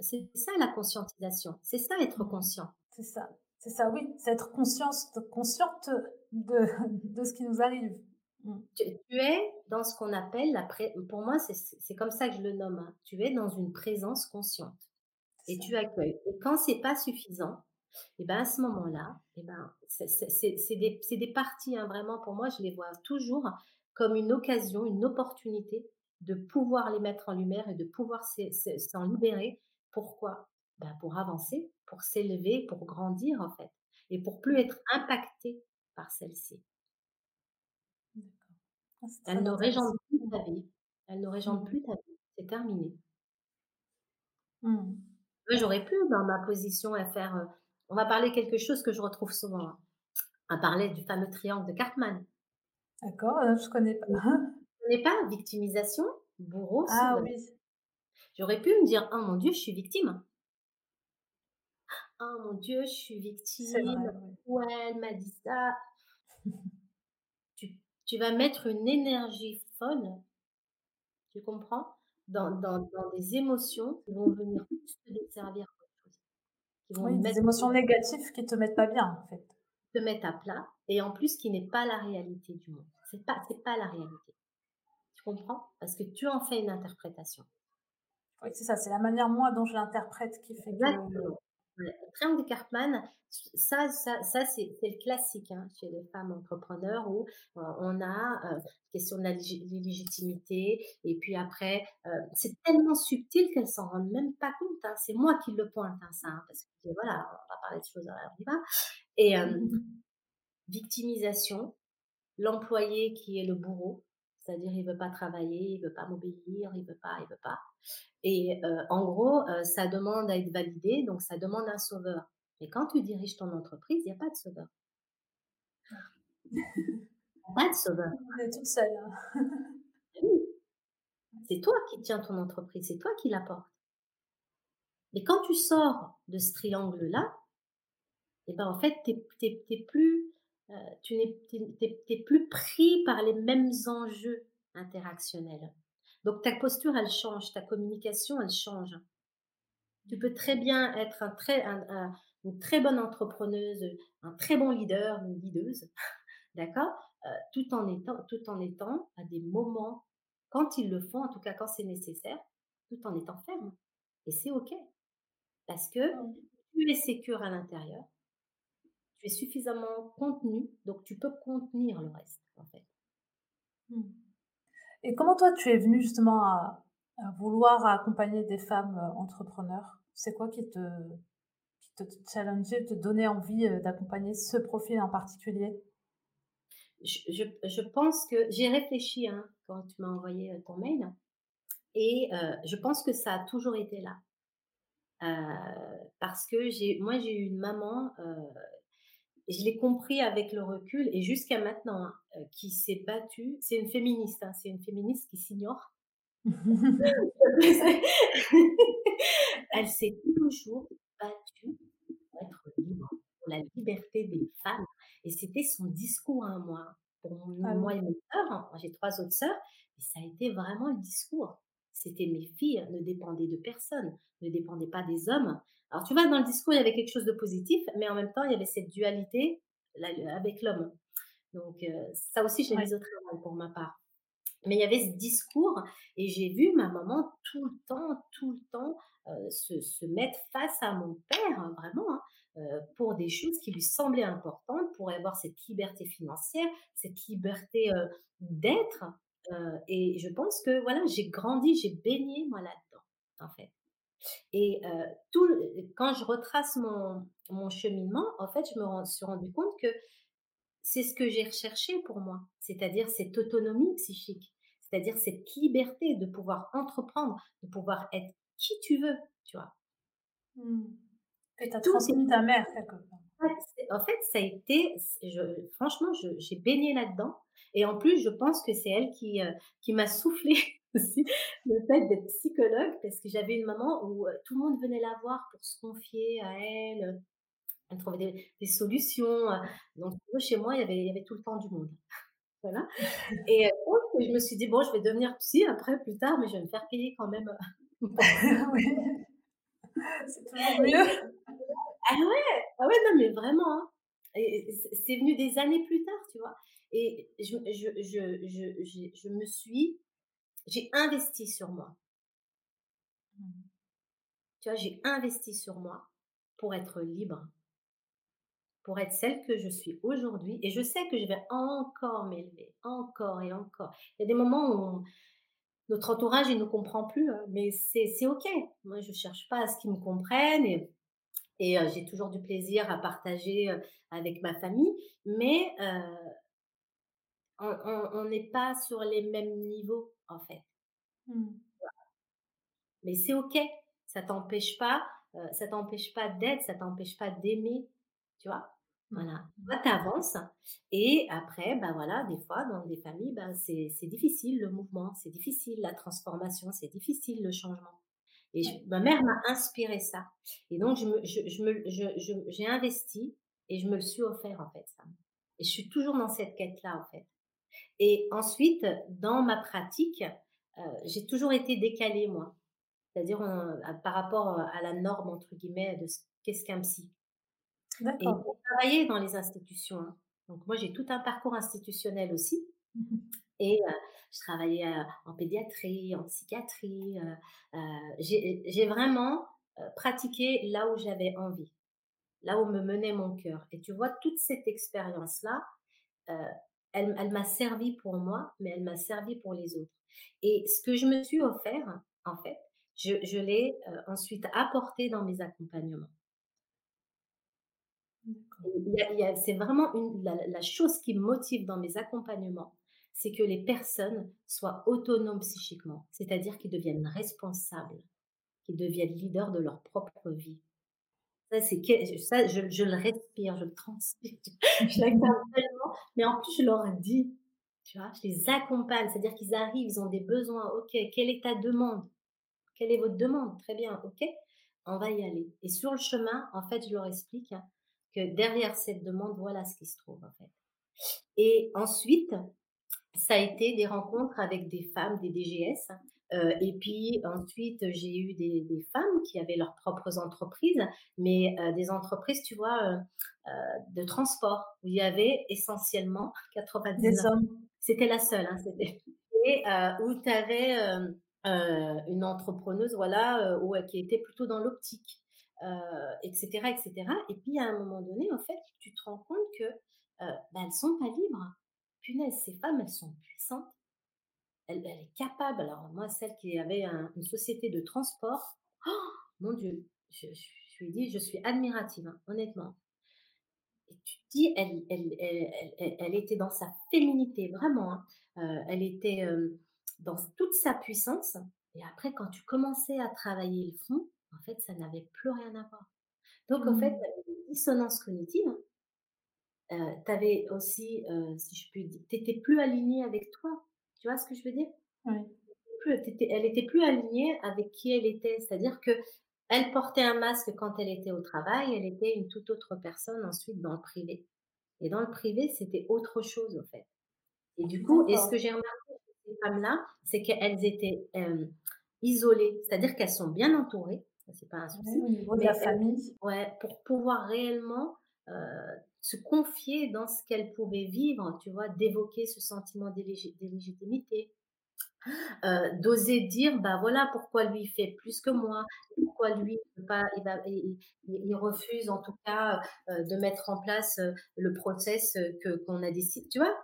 c'est ça la conscientisation. C'est ça être conscient. C'est ça, c'est ça, oui. C'est être conscience, consciente de, de ce qui nous arrive. Mmh. Tu, es dans ce qu'on appelle la pour moi c'est comme ça que je le nomme. Hein. Tu es dans une présence consciente et tu accueilles. Et quand c'est pas suffisant, et ben à ce moment-là, et ben c'est des, des, parties hein, vraiment pour moi, je les vois toujours comme une occasion, une opportunité de pouvoir les mettre en lumière et de pouvoir s'en libérer. Pourquoi? Ben Pour avancer, pour s'élever, pour grandir en fait, et pour plus être impacté par celle-ci. Ah, Elle ne régente plus ta vie. Elle ne régente mmh. plus ta vie. C'est terminé. Mmh. J'aurais pu, dans ma position, à faire. Euh, on va parler quelque chose que je retrouve souvent. Hein. On va parler du fameux triangle de Cartman. D'accord, euh, je ne connais pas. *laughs* Je connais pas victimisation, bourreau, Ah oui. J'aurais pu me dire, oh mon Dieu, je suis victime. Oh mon Dieu, je suis victime. Ouais, elle m'a dit ça. tu, tu vas mettre une énergie folle, tu comprends, dans, dans, dans, des émotions qui vont venir te desservir Qui vont oui, des émotions négatives qui te mettent pas bien, en fait. Te mettent à plat, et en plus qui n'est pas la réalité du monde. C'est pas, c'est pas la réalité. Comprends Parce que tu en fais une interprétation. Oui, c'est ça, c'est la manière moi dont je l'interprète qui fait Exactement. que le triangle de Cartman, ça, ça, ça c'est le classique hein, chez les femmes entrepreneurs où euh, on a euh, question de la légitimité et puis après, euh, c'est tellement subtil qu'elles s'en rendent même pas compte. Hein. C'est moi qui le pointe, hein, ça, parce que voilà, on va parler de choses, y va. Et victimisation, l'employé qui est le bourreau, c'est-à-dire il veut pas travailler, il veut pas m'obéir, il veut pas, il veut pas. Et euh, en gros, euh, ça demande à être validé, donc ça demande un sauveur. Mais quand tu diriges ton entreprise, il n'y a pas de sauveur. *laughs* pas de sauveur. On est toute seule. Hein. C'est toi qui tiens ton entreprise, c'est toi qui la portes. Mais quand tu sors de ce triangle-là, et eh ben en fait, tu n'es plus, euh, tu n'es plus pris par les mêmes enjeux interactionnels. Donc ta posture, elle change, ta communication, elle change. Tu peux très bien être un très, une très bonne entrepreneuse, un très bon leader, une leaduse, *laughs* d'accord euh, tout, en étant, tout en étant à des moments, quand ils le font, en tout cas quand c'est nécessaire, tout en étant ferme. Et c'est OK. Parce que tu es sécure à l'intérieur, tu es suffisamment contenu, donc tu peux contenir le reste, en fait. Mmh. Et comment toi, tu es venu justement à, vouloir accompagner des femmes euh, entrepreneurs? C'est quoi qui te, qui te challengeait, te donnait envie euh, d'accompagner ce profil en particulier? Je, je, pense que j'ai réfléchi hein, quand tu m'as envoyé euh, ton mail et je pense que ça a toujours été là. parce que j'ai, moi, j'ai eu une maman je l'ai compris avec le recul et jusqu'à maintenant, hein, euh, qui s'est battue. C'est une féministe, hein, c'est une féministe qui s'ignore. *laughs* s'est toujours battue pour être libre, pour la liberté des femmes. Et c'était son discours à moi. Pour Ah moi et mes sœurs, hein, j'ai trois autres sœurs, et ça a été vraiment le discours. C'était mes filles ne dépendaient de personne, ne dépendaient pas des hommes. Alors tu vois, dans le discours, il y avait quelque chose de positif, mais en même temps, il y avait cette dualité là, avec l'homme. Donc euh, ça aussi, je l'ai Ouais. mis au travail pour ma part. Mais il y avait ce discours et j'ai vu ma maman tout le temps, tout le temps euh, se, se mettre face à mon père, hein, vraiment, hein, euh, pour des choses qui lui semblaient importantes, pour avoir cette liberté financière, cette liberté euh, d'être. et je pense que voilà, j'ai grandi, j'ai baigné moi là-dedans, en fait. Et euh, tout, quand je retrace mon, mon cheminement, en fait, je me suis rendu compte que c'est ce que j'ai recherché pour moi, c'est-à-dire cette autonomie psychique, c'est-à-dire cette liberté de pouvoir entreprendre, de pouvoir être qui tu veux, tu vois. Mmh. Que tu as transmis ta mère quelque en fait, ça a été, je, franchement, j'ai baigné là-dedans. Et en plus, je pense que c'est elle qui, euh, qui m'a soufflé aussi le fait d'être psychologue, parce que j'avais une maman où euh, tout le monde venait la voir pour se confier à elle, euh, elle trouvait des, des solutions. euh. Donc, chez moi, il y avait, il y avait tout le temps du monde. *laughs* Voilà. Et euh, donc, je me suis dit, bon, je vais devenir psy après, plus tard, mais je vais me faire payer quand même. *laughs* Oui, c'est toujours mieux. Ah ouais, ah ouais, non, mais vraiment, hein. Et c'est venu des années plus tard, tu vois. Et je, je, je, je me suis, j'ai investi sur moi. Mmh. Tu vois, j'ai investi sur moi pour être libre, pour être celle que je suis aujourd'hui. Et je sais que je vais encore m'élever, encore et encore. Il y a des moments où on- notre entourage, il ne nous comprend plus, hein, mais c'est OK. Moi, je cherche pas à ce qu'ils me comprennent et, et euh, j'ai toujours du plaisir à partager euh, avec ma famille, mais euh, on n'est pas sur les mêmes niveaux, en fait. Mmh. Mais c'est OK. Ça t'empêche pas, euh, ça t'empêche pas d'être, ça t'empêche pas d'aimer, tu vois? Mmh. Voilà. Toi, t'avances et après, bah voilà, des fois, dans des familles, ben c'est c'est difficile le mouvement, c'est difficile la transformation, c'est difficile le changement. Et je- ma mère m'a inspiré ça. Et donc, je me, je, je me, je, j'ai investi et je me le suis offert, en fait, ça. Et je suis toujours dans cette quête-là, en fait. Et ensuite, dans ma pratique, euh, j'ai toujours été décalée, moi. C'est-à-dire par rapport à la norme, entre guillemets, de ce qu'est-ce qu'un psy. Et j'ai travaillé dans les institutions. hein. Donc, moi, j'ai tout un parcours institutionnel aussi. Mmh Et euh, je travaillais euh, en pédiatrie, en psychiatrie. euh, euh, j'ai vraiment euh, pratiqué là où j'avais envie, là où me menait mon cœur. Et tu vois, toute cette expérience-là, euh, elle, elle m'a servi pour moi, mais elle m'a servi pour les autres. Et ce que je me suis offert, en fait, je, je l'ai euh, ensuite apporté dans mes accompagnements. C'est vraiment une, la, la chose qui me motive dans mes accompagnements, c'est que les personnes soient autonomes psychiquement, c'est-à-dire qu'ils deviennent responsables, qu'ils deviennent leaders de leur propre vie. Ça, c'est que- ça je, je le respire, je le *laughs* transpire, je mais en plus, je leur dis, tu vois, je les accompagne, c'est-à-dire qu'ils arrivent, ils ont des besoins, ok, quelle est ta demande? Quelle est votre demande? Très bien, ok, on va y aller. Et sur le chemin, en fait, je leur explique hein, que derrière cette demande, voilà ce qui se trouve, en fait. Et ensuite, ça a été des rencontres avec des femmes, des DGS. Euh, et puis ensuite, j'ai eu des, des femmes qui avaient leurs propres entreprises, mais euh, des entreprises, tu vois, euh, de transport, où il y avait essentiellement *laughs* Des 99. hommes. C'était la seule, hein, c'était. *laughs* Et où tu avais une entrepreneuse, voilà, où, qui était plutôt dans l'optique, etc., etc. Et puis à un moment donné, en fait, tu te rends compte que euh, bah, elles sont pas libres. Punaise, ces femmes, elles sont puissantes. Elle, elle est capable. Alors, moi, celle qui avait un- une société de transport, oh, mon Dieu, je, je, je lui dis, je suis admirative, hein, honnêtement. Et tu te dis, elle, était dans sa féminité, vraiment. hein. Euh, elle était euh, dans toute sa puissance. Et après, quand tu commençais à travailler le fond, en fait, ça n'avait plus rien à voir. Donc, en fait, Mmh. dissonance cognitive. tu avais aussi, euh, si je puis dire, tu plus aligné avec toi. Tu vois ce que je veux dire? Oui. elle était plus alignée avec qui elle était. C'est-à-dire que Elle portait un masque quand elle était au travail, elle était une toute autre personne ensuite dans le privé. Et dans le privé, c'était autre chose, en fait. Et du coup, et ce que j'ai remarqué chez ces femmes-là, c'est qu'elles étaient euh, isolées, c'est-à-dire qu'elles sont bien entourées, c'est pas un souci. au niveau de la famille. Ouais, pour pouvoir réellement euh, se confier dans ce qu'elles pouvaient vivre, tu vois, d'évoquer ce sentiment d'illégitimité, euh, d'oser dire, bah voilà pourquoi lui fait plus que moi, pourquoi lui pas, il, il, refuse en tout cas euh, de mettre en place euh, le process que qu'on a décidé, tu vois?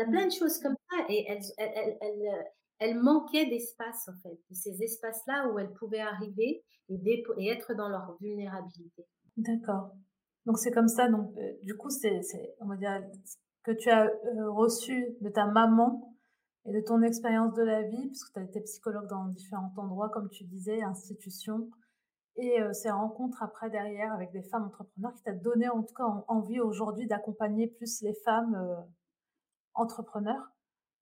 y a plein de choses comme ça et elles, elles manquaient d'espace en fait, de ces espaces-là où elles pouvaient arriver et être dans leur vulnérabilité. D'accord. Donc c'est comme ça. Donc du coup c'est, on va dire que tu as reçu de ta maman et de ton expérience de la vie, puisque tu as été psychologue dans différents endroits, comme tu disais, institutions, et euh, ces rencontres après derrière avec des femmes entrepreneurs qui t'a donné en tout cas envie aujourd'hui d'accompagner plus les femmes euh, entrepreneurs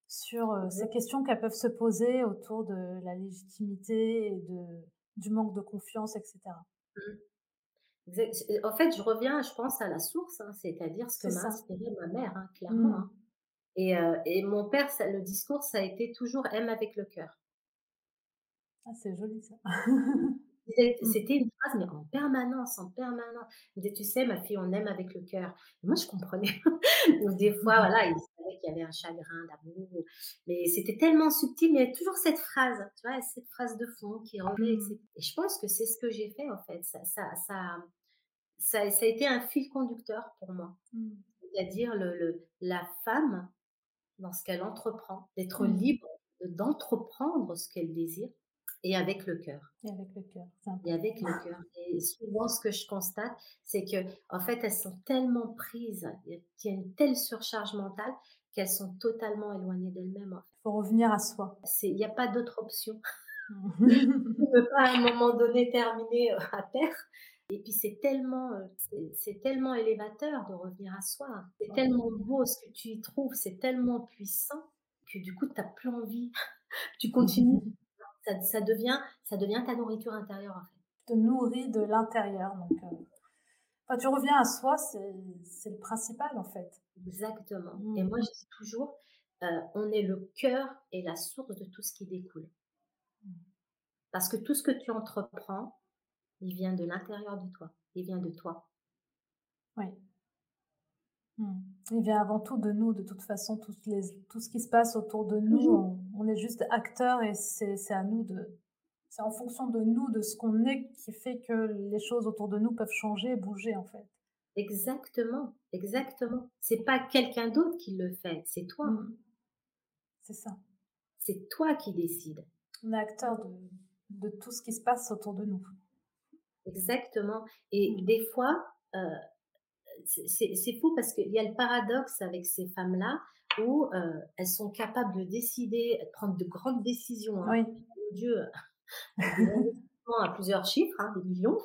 sur euh, ces questions qu'elles peuvent se poser autour de la légitimité et de, du manque de confiance, etc. En fait, je reviens, je pense, à la source, hein, c'est-à-dire ce que m'a inspiré ma mère, hein, clairement. Mmh. Hein. Et, euh, et mon père, ça, le discours, ça a été toujours aime avec le cœur. Ah, c'est joli ça. Mmh. C'était une phrase, mais en permanence, en permanence. Il disait, tu sais, ma fille, on aime avec le cœur. moi, je comprenais. *laughs* Donc, des fois, mmh. voilà, il savait qu'il y avait un chagrin d'amour. Mais c'était tellement subtil, mais il y a toujours cette phrase, tu vois, cette phrase de fond qui revenait. Mmh. Et je pense que c'est ce que j'ai fait, en fait. Ça, ça, ça, ça, ça a été un fil conducteur pour moi. C'est-à-dire le, le, la femme dans ce qu'elle entreprend, d'être libre d'entreprendre ce qu'elle désire et avec le cœur. Et avec le cœur. Et avec le cœur. Et souvent, ce que je constate, c'est que, en fait, elles sont tellement prises, il y a une telle surcharge mentale qu'elles sont totalement éloignées d'elles-mêmes. Il faut revenir à soi. Il n'y a pas d'autre option. on ne peut pas à un moment donné terminer euh, à terre. Et puis c'est tellement, euh, c'est tellement élévateur de revenir à soi. C'est tellement beau ce que tu y trouves, c'est tellement puissant que du coup tu n'as plus envie. tu continues. *laughs* Ça, ça, devient, ça devient ta nourriture intérieure en fait. Te nourris de l'intérieur. Donc, euh, tu reviens à soi, c'est le principal en fait. Exactement. Et moi je dis toujours, euh, on est le cœur et la source de tout ce qui découle. Mmh. Parce que tout ce que tu entreprends, il vient de l'intérieur de toi. Il vient de toi. Oui. Il vient avant tout de nous, de toute façon, tout, les, tout ce qui se passe autour de nous, on, est juste acteurs et c'est à nous de. C'est en fonction de nous, de ce qu'on est, qui fait que les choses autour de nous peuvent changer, bouger en fait. Exactement, exactement. C'est pas quelqu'un d'autre qui le fait, c'est toi. Hmm. C'est ça. C'est toi qui décides. On est acteur de, de tout ce qui se passe autour de nous. Exactement. Et mmh. des fois, euh, c'est fou parce qu'il y a le paradoxe avec ces femmes-là où euh, elles sont capables de décider, de prendre de grandes décisions. Hein. Oui. Dieu, *laughs* à plusieurs chiffres, hein, des millions.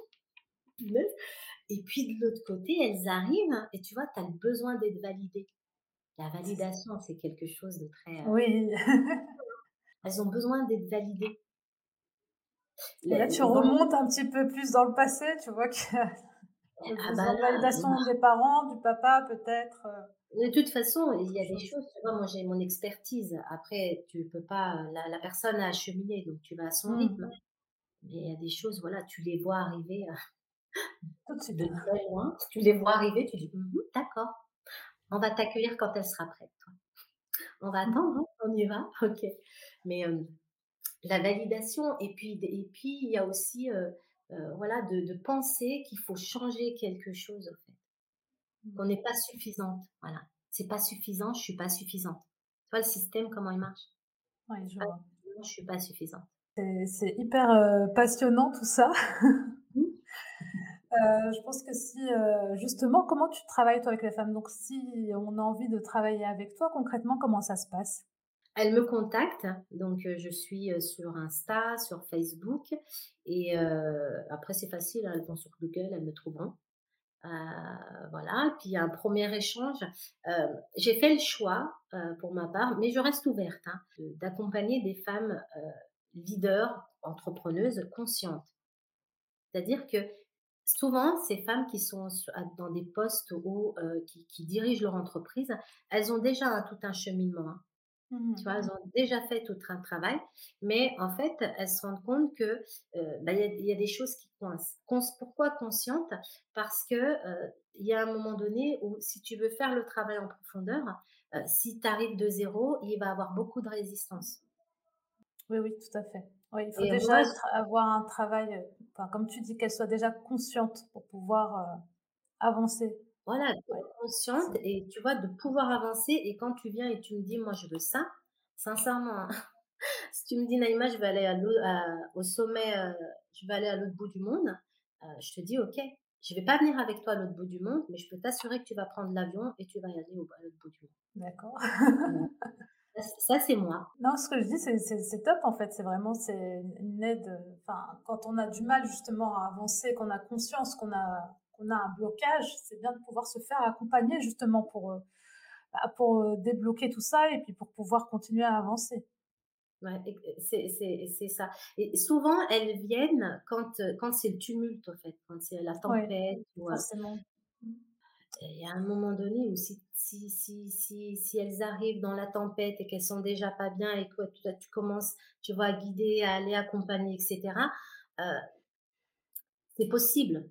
Et puis de l'autre côté, elles arrivent hein, et tu vois, tu as le besoin d'être validée. La validation, c'est quelque chose de très... Euh, oui. *laughs* elles ont besoin d'être validées. Là, tu remontes un petit peu plus dans le passé, tu vois que ah bah la validation des parents, du papa peut-être. Euh. De toute façon, il y a des choses, tu vois, moi j'ai mon expertise. Après, tu peux pas, la, personne a acheminé, donc tu vas à son mmh. rythme. Mais il y a des choses, voilà, tu les vois arriver euh, de très loin. Tu les vois arriver, tu dis, «Mmh d'accord, on va t'accueillir quand elle sera prête. Toi. On va attendre, hein, on y va, *laughs* ok. Mais la validation et puis et puis il y a aussi euh, euh, voilà de, penser qu'il faut changer quelque chose en fait. Mmh. qu'on n'est pas suffisante voilà. C'est pas suffisant je suis pas suffisante. Tu vois le système comment il marche? Ouais, je vois. je suis pas suffisante. C'est hyper euh, passionnant tout ça. Mmh. *laughs* je pense que si justement comment tu travailles toi avec les femmes? Donc si on a envie de travailler avec toi concrètement comment ça se passe? Elle me contacte, donc je suis sur Insta, sur Facebook, et après c'est facile, hein, elles vont sur Google, elles me trouveront. voilà, puis un premier échange. J'ai fait le choix pour ma part, mais je reste ouverte hein, d'accompagner des femmes leaders, entrepreneuses, conscientes. C'est-à-dire que souvent, ces femmes qui sont dans des postes ou qui, dirigent leur entreprise, elles ont déjà tout un cheminement. Hein. Mmh tu vois, elles ont déjà fait tout un travail, mais en fait, elles se rendent compte que bah, il y, a des choses qui coincent. pourquoi consciente Parce que il y a un moment donné où si tu veux faire le travail en profondeur, si tu arrives de zéro, il va avoir beaucoup de résistance. Oui, oui, tout à fait. Oui, il faut déjà avoir un travail, enfin, comme tu dis, qu'elle soit déjà consciente pour pouvoir avancer. Voilà, consciente et tu vois, de pouvoir avancer. Et quand tu viens et tu me dis, moi, je veux ça, sincèrement, hein, *laughs* si tu me dis, Naïma, je vais aller à au sommet, je vais aller à l'autre bout du monde, je te dis, OK, je vais pas venir avec toi à l'autre bout du monde, mais je peux t'assurer que tu vas prendre l'avion et tu vas y aller au, à l'autre bout du monde. D'accord. *laughs* Ça, c'est moi. Non, ce que je dis, c'est top en fait. C'est vraiment c'est une aide. Enfin, quand on a du mal justement à avancer, qu'on a conscience qu'on a on a un blocage, c'est bien de pouvoir se faire accompagner justement pour, euh, bah, pour euh, débloquer tout ça et puis pour pouvoir continuer à avancer. Ouais, c'est ça. Et souvent, elles viennent quand, euh, quand c'est le tumulte, en fait, quand c'est la tempête. forcément. Il y a un moment donné où si, si, si, si, si elles arrivent dans la tempête et qu'elles sont déjà pas bien et que tu, tu commences, tu vois, à guider, à aller accompagner, etc., c'est possible.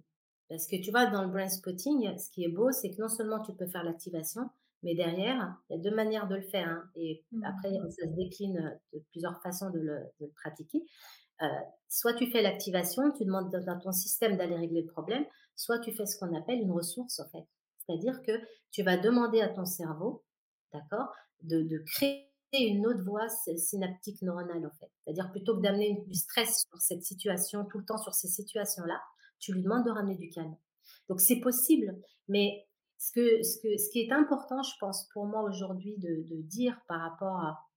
Parce que tu vois, dans le brain spotting, ce qui est beau, c'est que non seulement tu peux faire l'activation, mais derrière, il y a deux manières de le faire. Hein, et mmh. après, ça se décline de plusieurs façons de le, pratiquer. Euh, soit tu fais l'activation, tu demandes dans ton système d'aller régler le problème, soit tu fais ce qu'on appelle une ressource, en fait. C'est-à-dire que tu vas demander à ton cerveau, d'accord, de, de créer une autre voie synaptique neuronale, en fait. C'est-à-dire plutôt que d'amener du stress sur cette situation, tout le temps sur ces situations-là, tu lui demandes de ramener du calme. Donc c'est possible, mais ce, que, ce, que, ce qui est important, je pense, pour moi aujourd'hui de, de, dire par rapport à,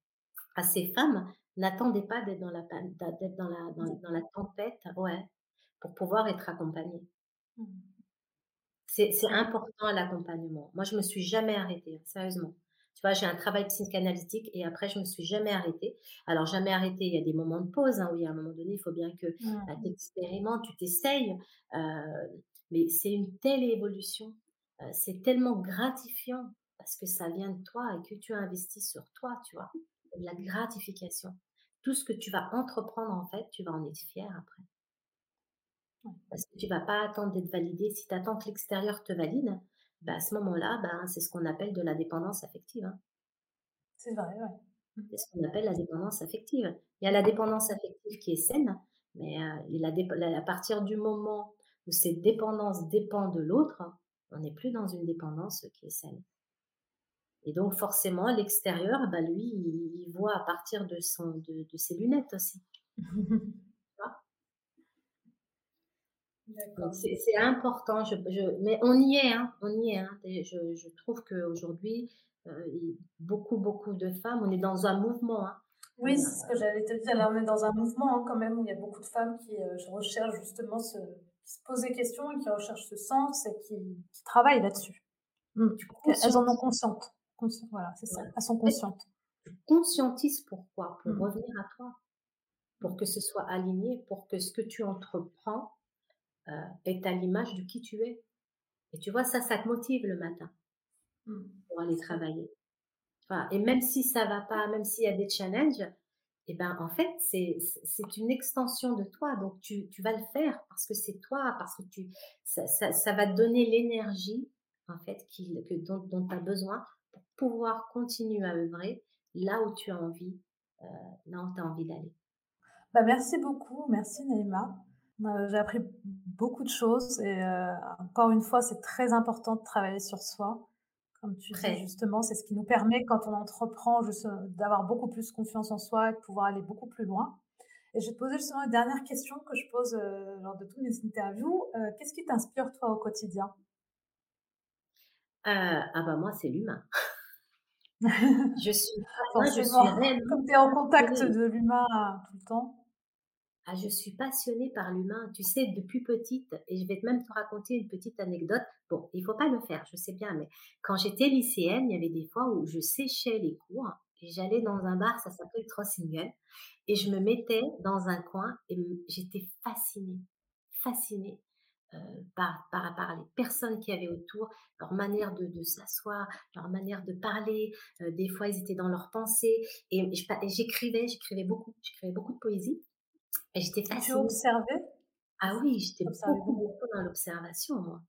à ces femmes, n'attendez pas d'être dans la, d'être dans la, dans, la tempête, ouais, pour pouvoir être accompagnée. Mmh. C'est, c'est important l'accompagnement. Moi, je me suis jamais arrêtée, hein, sérieusement. Tu vois, j'ai un travail psychanalytique et après, je me suis jamais arrêtée. Alors, jamais arrêtée, il y a des moments de pause, hein, où il y a un moment donné, il faut bien que mmh. bah, tu expérimentes, tu t'essayes. Euh, mais c'est une telle évolution. Euh, c'est tellement gratifiant parce que ça vient de toi et que tu as investi sur toi, tu vois. La gratification. Tout ce que tu vas entreprendre, en fait, tu vas en être fier après. Parce que tu vas pas attendre d'être validé. Si tu attends que l'extérieur te valide, bah, à ce moment-là, ben, c'est ce qu'on appelle de la dépendance affective. Hein. C'est vrai, ouais. Mmh. C'est ce qu'on appelle la dépendance affective. Il y a la dépendance affective qui est saine, mais euh, à partir du moment où cette dépendance dépend de l'autre, on n'est plus dans une dépendance qui est saine. Et donc forcément, l'extérieur, bah, lui, il, voit à partir de, son, de, de ses lunettes aussi. *laughs* C'est important, je, mais on y est, hein, on y est. Hein. Je, je, trouve qu'aujourd'hui, euh, beaucoup, beaucoup de femmes, on est dans un mouvement. Hein. Oui, c'est ce que j'allais te dire. Là, on est dans un mouvement quand même où il y a beaucoup de femmes qui euh, recherchent justement ce, qui se posent des questions et qui recherchent ce sens et qui, travaillent là-dessus. Mmh. Elles en ont consciente. voilà, c'est ça. Elles sont conscientes. Tu conscientises pourquoi Pour mmh. revenir à toi. Pour que ce soit aligné, pour que ce que tu entreprends euh, est à l'image de qui tu es. Et tu vois, ça, ça te motive le matin mmh. pour aller travailler. et même si ça va pas, même s'il y a des challenges, eh ben en fait, c'est une extension de toi. Donc, tu, tu vas le faire parce que c'est toi, parce que tu, ça, ça, va te donner l'énergie en fait que, dont, dont tu as besoin pour pouvoir continuer à œuvrer là où tu as envie, euh, là où tu as envie d'aller. Bah, merci beaucoup, merci Naïma. Euh, j'ai appris beaucoup de choses et euh, encore une fois, c'est très important de travailler sur soi. Comme tu dis justement, c'est ce qui nous permet quand on entreprend d'avoir beaucoup plus confiance en soi et de pouvoir aller beaucoup plus loin. Et je vais te poser justement une dernière question que je pose euh, lors de toutes mes interviews. Qu'est-ce qui t'inspire toi au quotidien? Ah bah moi, c'est l'humain. *laughs* je suis, moi, je suis Comme tu es en contact de l'humain tout le temps. Ah, je suis passionnée par l'humain, tu sais, depuis petite, et je vais même te raconter une petite anecdote. Bon, il faut pas le faire, je sais bien, mais quand j'étais lycéenne, il y avait des fois où je séchais les cours et j'allais dans un bar, ça s'appelle Single, et je me mettais dans un coin et j'étais fascinée, fascinée par, par, par, les personnes qui avaient autour, leur manière de, de s'asseoir, leur manière de parler. des fois, ils étaient dans leurs pensées. Et, j'écrivais, j'écrivais beaucoup, j'écrivais beaucoup de poésie. J'étais fascinée. Tu observais? Ah oui, j'étais beaucoup, beaucoup dans l'observation, moi.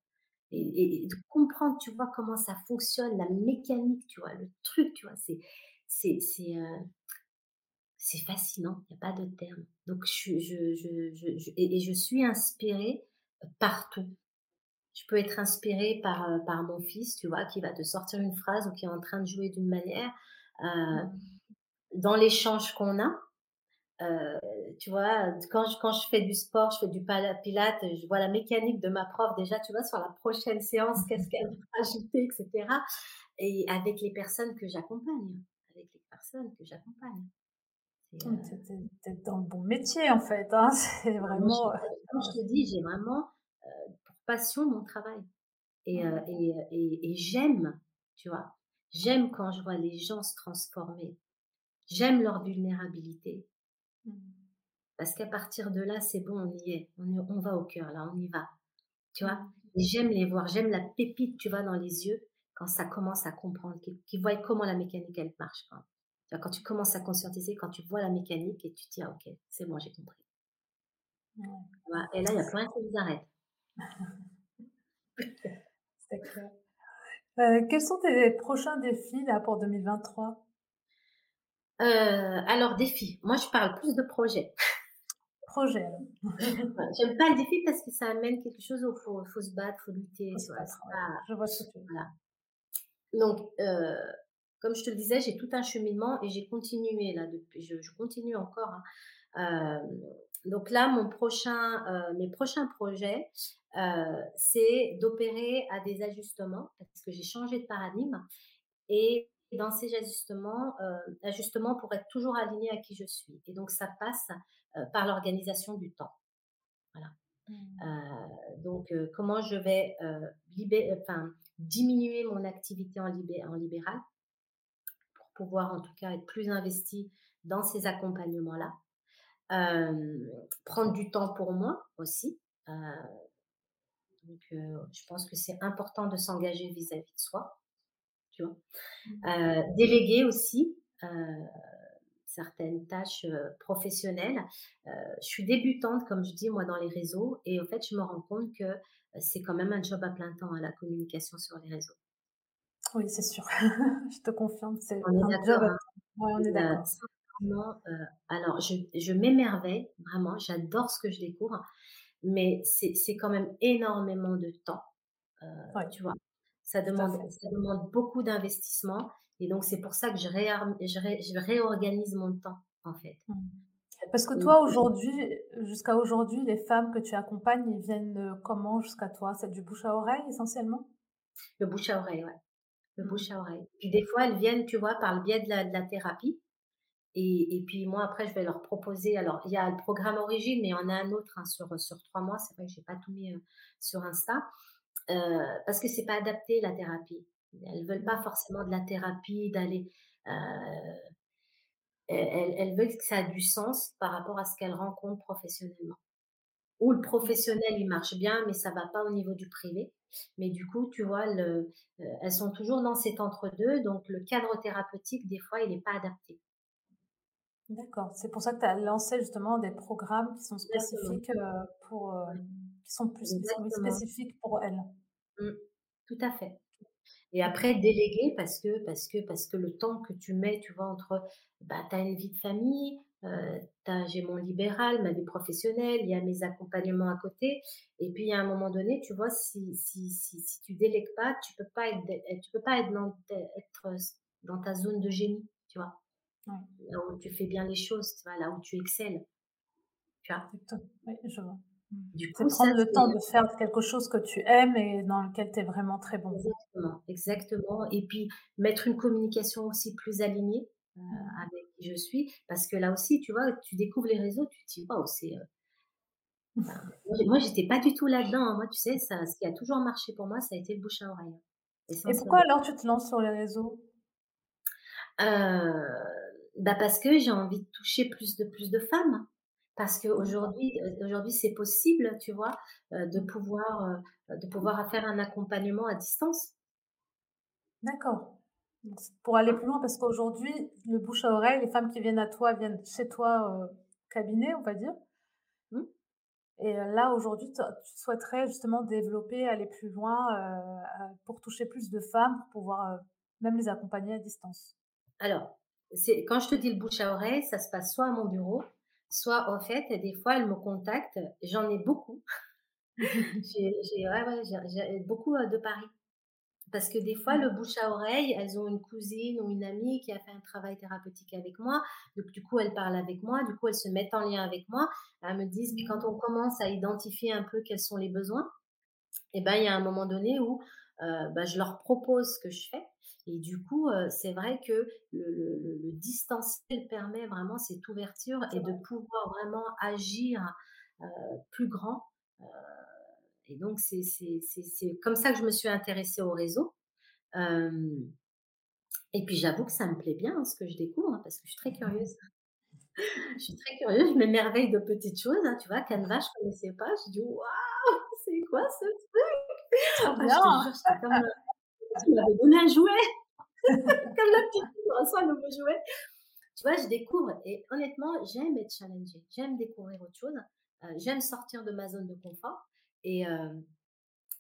Et, de comprendre, tu vois, comment ça fonctionne, la mécanique, tu vois, le truc, tu vois, c'est, c'est, c'est, c'est fascinant, il n'y a pas de terme. Donc, je, je, je, je et, je suis inspirée partout. Je peux être inspirée par, euh, par mon fils, tu vois, qui va te sortir une phrase ou qui est en train de jouer d'une manière. Euh, mmh. dans l'échange qu'on a, euh, tu vois, quand je, quand je fais du sport, je fais du pilate, je vois la mécanique de ma prof déjà, tu vois, sur la prochaine séance, qu'est-ce qu'elle va *laughs* ajouter, etc. Et avec les personnes que j'accompagne, avec les personnes que j'accompagne. Tu es, dans le bon métier en fait, hein *laughs* c'est vraiment. Comme je te dis, j'ai vraiment pour passion mon travail. Et, et, et, et j'aime, tu vois, j'aime quand je vois les gens se transformer. J'aime leur vulnérabilité. Parce qu'à partir de là, c'est bon, on y est. On, on va au cœur, là, on y va. Tu vois? Mmh. Et j'aime les voir, j'aime la pépite, tu vois, dans les yeux, quand ça commence à comprendre, qu'ils voient comment la mécanique, elle marche. Quand, quand tu commences à conscientiser, quand tu vois la mécanique et tu te dis, ah, ok, c'est bon, j'ai compris. Et là, il n'y a plus rien qui nous arrête. *laughs* c'est clair. Euh, quels sont tes prochains défis là pour 2023 euh, Alors, défis. Moi, je parle plus de projets. Projet. *laughs* J'aime pas le défi parce que ça amène quelque chose où il faut, faut, se battre, il faut lutter. je vois ce que tu veux. Voilà. Donc, euh, comme je te le disais, j'ai tout un cheminement et j'ai continué là depuis. Je, je continue encore. Hein. Euh, donc là, mon prochain, mes prochains projets, c'est d'opérer à des ajustements parce que j'ai changé de paradigme et dans ces ajustements, euh, ajustements pour être toujours aligné à qui je suis. Et donc ça passe par l'organisation du temps. Voilà. Mmh. donc comment je vais libérer, enfin, diminuer mon activité en, libé en libéral pour pouvoir en tout cas être plus investi dans ces accompagnements-là prendre du temps pour moi aussi. donc, je pense que c'est important de s'engager vis-à-vis de soi. Tu vois. Mmh. déléguer aussi certaines tâches professionnelles. je suis débutante, comme je dis, moi, dans les réseaux. Et au fait, je me rends compte que c'est quand même un job à plein temps, hein, la communication sur les réseaux. Oui, c'est sûr. *laughs* je te confirme, c'est. Hein. Ouais, on est d'accord. Euh, alors, je, je m'émerveille, vraiment, j'adore ce que je découvre, mais c'est quand même énormément de temps, euh, tu vois. Ça demande, ça demande beaucoup d'investissement, et donc c'est pour ça que je, je, réorganise mon temps, en fait. Mmh. Parce que toi, aujourd'hui, jusqu'à aujourd'hui, les femmes que tu accompagnes, ils viennent comment jusqu'à toi? C'est du bouche à oreille essentiellement? Le bouche à oreille, ouais. Le mmh. bouche à oreille. Puis des fois, elles viennent, tu vois, par le biais de la, de la thérapie. Et, et, puis moi, après, je vais leur proposer. Alors, il y a le programme Origine, mais il y en a un autre hein, sur, sur trois mois. C'est vrai que je n'ai pas tout mis euh, sur Insta. Euh, parce que c'est pas adapté la thérapie. Elles veulent pas forcément de la thérapie, d'aller. Euh, elles, elles, veulent que ça a du sens par rapport à ce qu'elles rencontrent professionnellement. Ou le professionnel, il marche bien, mais ça va pas au niveau du privé. Mais du coup, tu vois, le, euh, elles sont toujours dans cet entre-deux. Donc, le cadre thérapeutique, des fois, il n'est pas adapté. D'accord. C'est pour ça que tu as lancé justement des programmes qui sont spécifiques pour, qui sont plus spécifiques pour elles. Mmh. Tout à fait. Et après, déléguer parce que, parce que, parce que le temps que tu mets, tu vois, entre, bah, tu as une vie de famille, euh, j'ai mon libéral, ma vie professionnelle, il y a mes accompagnements à côté. Et puis, à un moment donné, tu vois, si, si, si, si tu délègues pas, tu peux pas être, tu peux pas être dans, être dans ta zone de génie, tu vois. Là où tu fais bien les choses, tu vois, là où tu excelles. Tu vois? Oui, je vois. Mmh. Du coup, prendre le temps de faire quelque chose que tu aimes et dans lequel tu es vraiment très bon. Exactement, exactement. Et puis, mettre une communication aussi plus alignée euh, mmh. avec qui je suis. Parce que là aussi, tu vois, tu découvres les réseaux, tu te dis, waouh, c'est. Euh, *laughs* moi, j'étais pas du tout là-dedans. Hein. Moi, tu sais, ça, ce qui a toujours marché pour moi, ça a été le bouche à oreille. Et pourquoi alors tu te lances sur les réseaux? Euh, bah parce que j'ai envie de toucher plus de plus de femmes. Parce qu'aujourd'hui, heu, aujourd'hui, c'est possible, tu vois, de pouvoir, de pouvoir faire un accompagnement à distance. D'accord. Donc pour aller plus loin, parce qu'aujourd'hui, le bouche à oreille, les femmes qui viennent à toi viennent chez toi, heu, cabinet, on va dire Mmh. et là, aujourd'hui, tu souhaiterais justement développer, aller plus loin, pour toucher plus de femmes, pour pouvoir, même les accompagner à distance? Alors, c'est quand je te dis le bouche à oreille, ça se passe soit à mon bureau, soit en fait, des fois, elles me contactent, j'en ai beaucoup. *laughs* J'ai ouais, ouais, beaucoup, de Paris. Parce que des fois, le bouche à oreille, elles ont une cousine ou une amie qui a fait un travail thérapeutique avec moi. Donc, du coup, elles parlent avec moi. Du coup, elles se mettent en lien avec moi. Elles me disent, puis quand Mmh. on commence à identifier un peu quels sont les besoins, et ben, il y a un moment donné où euh, bah, je leur propose ce que je fais. Et du coup, euh, c'est vrai que le distanciel permet vraiment cette ouverture et de pouvoir vraiment agir euh, plus grand. Euh, et donc, c'est comme ça que je me suis intéressée au réseau. Euh, et puis j'avoue que ça me plaît bien, hein, ce que je découvre, hein, parce que je suis très curieuse. *laughs* *laughs* Je suis très curieuse, je m'émerveille de petites choses, hein, tu vois? Canva, je connaissais pas, je dis: «Waouh, c'est quoi ce truc?» Ah, je te jure, *laughs* comme, tu m'avais donné un jouet, *laughs* comme la petite fille reçoit un nouveau jouet. Tu vois, je découvre et honnêtement, j'aime être challengée, j'aime découvrir autre chose, heu, j'aime sortir de ma zone de confort et hem,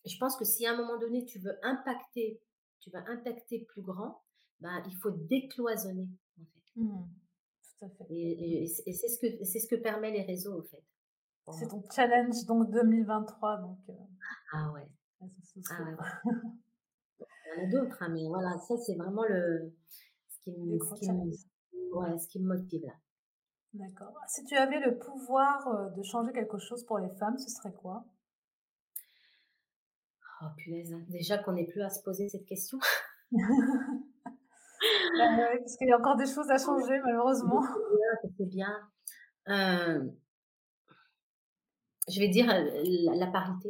je pense que si à un moment donné, tu veux impacter tu vas impacter plus grand, ben, il faut décloisonner, en fait. Mmh. Tout à fait. Et et c'est et c'est ce que c'est ce que permet les réseaux, en fait, C'est ton challenge donc 2023 donc heu, Ah ouais, ah ouais. *laughs* Il y en a d'autres, hein, mais voilà, ça, c'est vraiment le ce qui me ce qui me ouais, ce qui me motive, là. D'accord. Si tu avais le pouvoir, heu, de changer quelque chose pour les femmes, ce serait quoi? Oh punaise, hein, déjà qu'on n'ait plus à se poser cette question. *laughs* Bah, parce qu'il y a encore des choses à *laughs* changer malheureusement. bien, je sais bien. Hem, je vais dire, la la parité.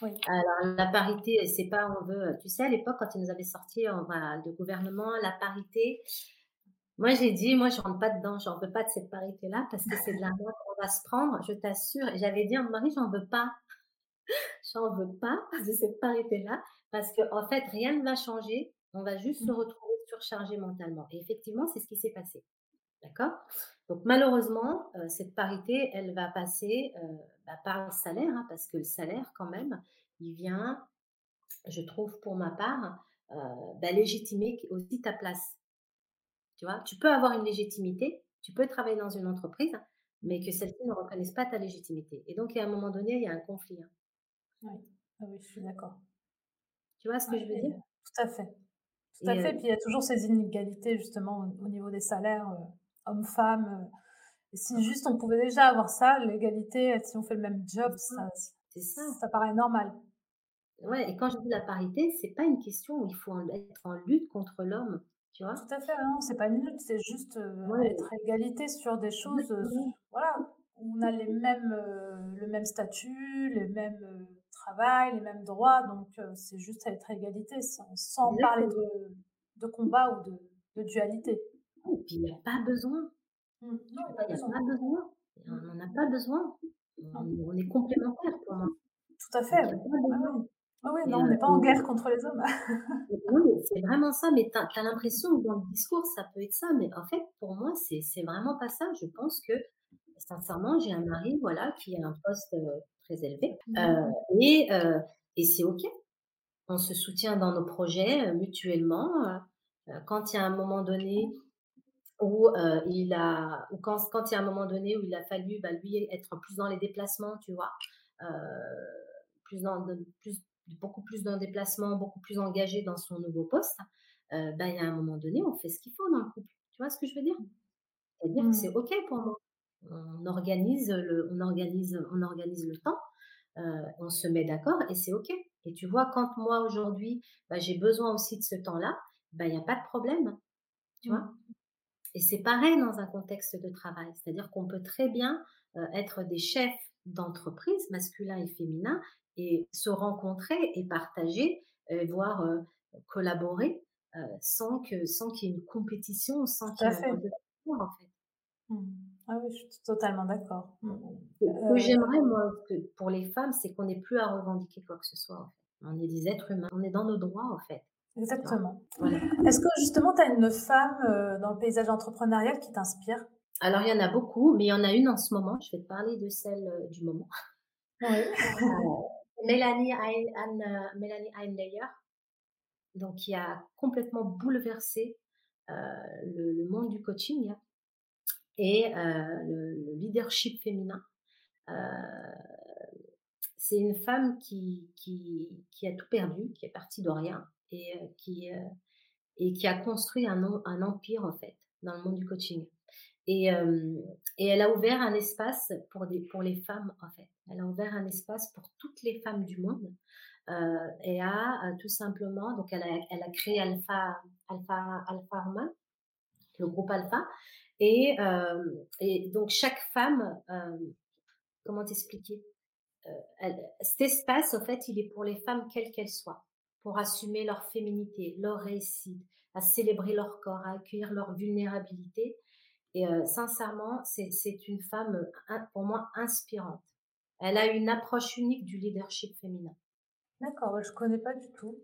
Oui. Alors la parité, c'est pas on veut tu sais, à l'époque, quand ils nous avaient sorti, heu, voilà, le gouvernement, la parité, moi j'ai dit: «Moi je rentre pas dedans, j'en veux pas de cette parité-là parce que c'est de l'argent qu'on va se prendre, je t'assure» et j'avais dit à mon mari: «J'en veux pas, *laughs* j'en veux pas *laughs* de cette parité-là parce qu'en fait rien ne va changer, on va juste se Mmh. retrouver surchargés mentalement» et effectivement, c'est ce qui s'est passé. D'accord? Donc malheureusement, heu, cette parité, elle va passer, heu, bah, par le salaire, hein, parce que le salaire quand même, il vient, je trouve pour ma part, heu, bah, légitimer aussi ta place. Tu vois? Tu peux avoir une légitimité, tu peux travailler dans une entreprise, mais que celle-ci ne reconnaisse pas ta légitimité et donc, à un moment donné, il y a un conflit, hein. Oui. Ah oui, je suis d'accord. Tu vois ce que je veux dire? tout à fait. Tout à Et fait, puis il y a toujours ces inégalités justement au niveau des salaires, heu, et si juste on pouvait déjà avoir ça, l'égalité, heu, si on fait le même job, ça, ça paraît normal. Ouais et quand je dis la parité, c'est pas une question où il faut en être en lutte contre l'homme, tu Tout vois? à fait, non, c'est pas une lutte, c'est juste, Ouais, être à égalité sur des choses, exactement. voilà, où on a les mêmes, le même statut, les mêmes, travail, les mêmes droits, donc c'est juste à être à égalité sans sans parler de de combat ou de de dualité. Et puis il y a pas besoin, Mmh. Non, il y a vois? pas Il y a besoin. pas besoin. On Mmh. n'en a pas besoin. On on est complémentaires pour moi, Tout à fait, oui. Ouais, et non, on heu n'est pas en guerre contre les hommes. oui, c'est vraiment ça, mais tu as l'impression que dans le discours, ça peut être ça, mais en fait, pour moi, c'est vraiment pas ça. Je pense que, sincèrement, j'ai un mari, voilà, qui a un poste, heu, très élevé, Mmh. heu et et c'est OK. On se soutient dans nos projets, mutuellement, quand il y a un moment donné où, heu, il a ou quand quand il y a un moment donné où il a fallu, bah, lui, être plus dans les déplacements, tu vois? Heu, plus dans de plus beaucoup plus dans le déplacement, beaucoup plus engagé dans son nouveau poste, heu, bah, il y a un moment donné, on fait ce qu'il faut dans le couple. Tu vois ce que je veux dire? C'est-à-dire que c'est Mmh. OK pour moi. On organise le on organise on organise le temps, heu, on se met d'accord et c'est OK. Et tu vois, quand moi aujourd'hui, bah, j'ai besoin aussi de ce temps-là, bah, il y a pas de problème, tu vois? Mmh. Et c'est pareil dans un contexte de travail, c'est-à-dire qu'on peut très bien, heu, être des chefs d'entreprise, masculins et féminins et se rencontrer et partager, heu, voire, heu, collaborer, sans que sans qu'il y ait une compétition, sans qu'il y ait un fait. rôle de en fait. Mmh. Ah oui, je suis totalement d'accord. Mmh. Ce que j'aimerais, moi, que pour les femmes, c'est qu'on n'ait plus à revendiquer quoi que ce soit, en fait. On est des êtres humains, on est dans nos droits, en fait. Exactement. Voilà. Est-ce que justement, tu as une femme euh, dans le paysage entrepreneurial qui t'inspire? Alors, il y en a beaucoup, mais il y en a une en ce moment. Je vais te parler de celle euh, du moment. Oui. *laughs* Euh, Mélanie, Anne, Mélanie Einlayer, donc qui a complètement bouleversé le, le, monde du coaching et le, leadership féminin. c'est une femme qui, qui, qui, a tout perdu, qui est partie de rien et qui, et qui a construit un, un, empire en fait dans le monde du coaching. Et, et, elle a ouvert un espace pour, des, pour les femmes en fait. Elle a ouvert un espace pour toutes les femmes du monde et a tout simplement donc elle a, elle a créé Alpha Alpha Alpha le groupe Alpha, et, et donc chaque femme, comment t'expliquer? Cet espace, en fait, il est pour les femmes quelles qu'elles soient, pour assumer leur féminité, leur réussite, à célébrer leur corps, à accueillir leur vulnérabilité. Et sincèrement, c'est une femme pour moi inspirante. Elle a une approche unique du leadership féminin. D'accord, je connais pas du tout.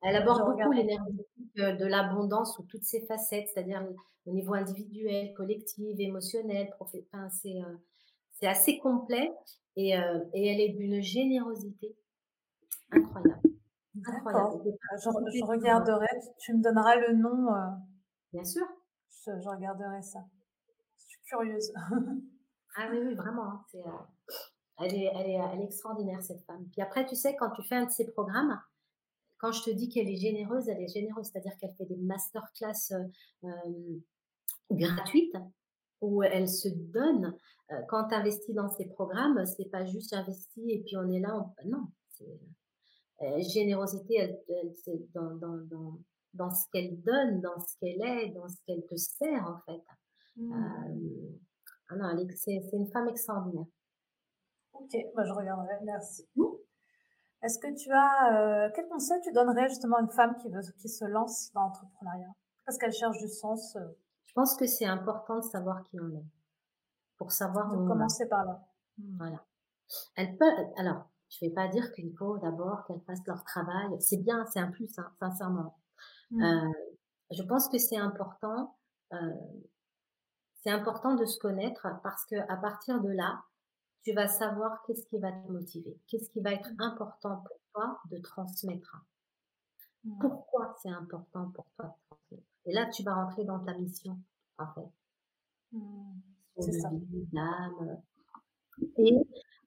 Elle aborde beaucoup l'énergie de l'abondance sous toutes ses facettes, c'est-à-dire au niveau individuel, collectif, émotionnel, enfin, c'est euh, assez complet et, euh, et elle est d'une générosité incroyable. Incroyable. Je, regarderai, tu me donneras le nom. Euh, Bien sûr. Je, regarderai ça. Je suis curieuse. *laughs* ah oui, oui, vraiment. Hein, elle, est, elle, est, elle est extraordinaire, cette femme. Puis après, tu sais, quand tu fais un de ses programmes, quand je te dis qu'elle est généreuse, elle est généreuse, c'est-à-dire qu'elle fait des masterclass euh, euh, gratuites où elle se donne. Euh, quand tu investis dans ces programmes, c'est pas juste investi et puis on est là. Non, c'est générosité elle, dans, dans, dans, dans, ce qu'elle donne, dans ce qu'elle est, dans ce qu'elle te sert en fait. Mmh. ah non, c'est une femme extraordinaire. Ok, bah je regarderai, merci. Mmh. Est-ce que tu as, euh, quel conseil tu donnerais justement à une femme qui veut, qui se lance dans l'entrepreneuriat? Parce qu'elle cherche du sens euh? Je pense que c'est important de savoir qui on est pour savoir où commencer par là. Voilà. Elle peut, alors, je vais pas dire qu'il faut d'abord qu'elles fassent leur travail. C'est bien, c'est un plus, hein, sincèrement. Mmh. Euh, je pense que c'est important. c'est important de se connaître parce que à partir de là, tu vas savoir qu'est-ce qui va te motiver, qu'est-ce qui va être mmh. important pour toi de transmettre. Mmh. Pourquoi c'est important pour toi de transmettre? Et là, tu vas rentrer dans ta mission, en fait. Mmh. C'est ça. Et,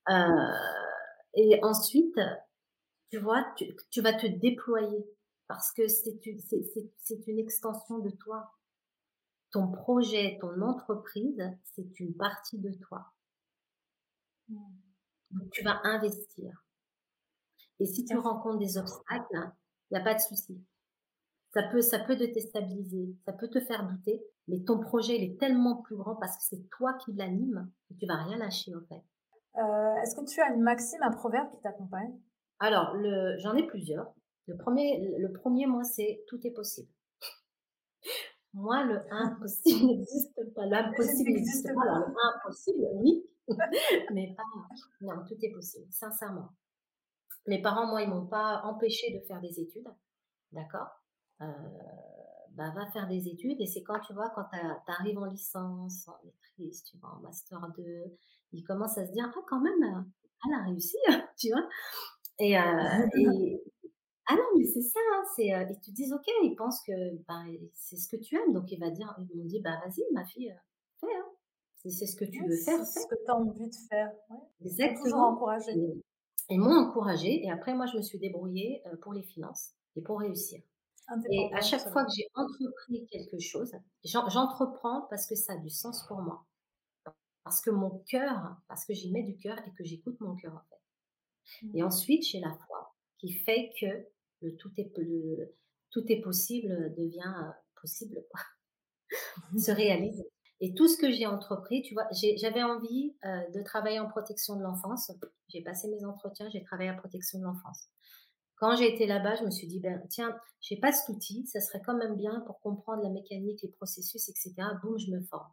euh, et ensuite, tu vois, tu, tu, vas te déployer parce que c'est une, extension de toi. Ton projet, ton entreprise, c'est une partie de toi. Donc, tu vas investir. Et si tu rencontres des obstacles, il n'y a pas de souci. Ça peut, ça peut te déstabiliser, ça peut te faire douter, mais ton projet il est tellement plus grand parce que c'est toi qui l'anime que tu vas rien lâcher en fait. Euh, est-ce que tu as une maxime, un proverbe qui t'accompagne? Alors, j'en ai plusieurs. Le premier, le premier, moi, c'est tout est possible. *laughs* Moi, le *laughs* impossible n'existe pas. L'impossible n'existe pas. Alors, le impossible, oui, *laughs* mais pas, non, tout est possible, sincèrement. Mes parents, moi, ils m'ont pas empêché de faire des études, d'accord? Euh, bah, va faire des études et c'est quand tu vois, quand tu arrives en licence, en maîtrise, tu vois, en master 2, ils commencent à se dire, ah, quand même, elle a réussi, *laughs* tu vois? Et, euh, et, *laughs* ah non, mais c'est ça, hein, c'est, euh, ils te disent, ok, ils pensent que ben, c'est ce que tu aimes, donc il va dire, ils vont dire, bah vas-y, ma fille, fais, hein c'est ce que tu veux faire. C'est ce que tu as envie de faire. Ouais. Exactement. Toujours encouragé. Ils m'ont encouragé et après, moi, je me suis débrouillée euh, pour les finances et pour réussir. Et à chaque fois que j'ai entrepris quelque chose, j'entreprends parce que ça a du sens pour moi. Parce que mon cœur, parce que j'y mets du cœur et que j'écoute mon cœur, en fait. Et mmh. ensuite, j'ai la foi qui fait que le tout est, le, tout est possible devient euh, possible, quoi. se réalise. Et tout ce que j'ai entrepris, tu vois, j'avais envie euh, de travailler en protection de l'enfance. J'ai passé mes entretiens, j'ai travaillé en protection de l'enfance. Quand j'ai été là-bas, je me suis dit, ben, tiens, j'ai pas cet outil, ça serait quand même bien pour comprendre la mécanique, les processus, etc. Boum, je me forme.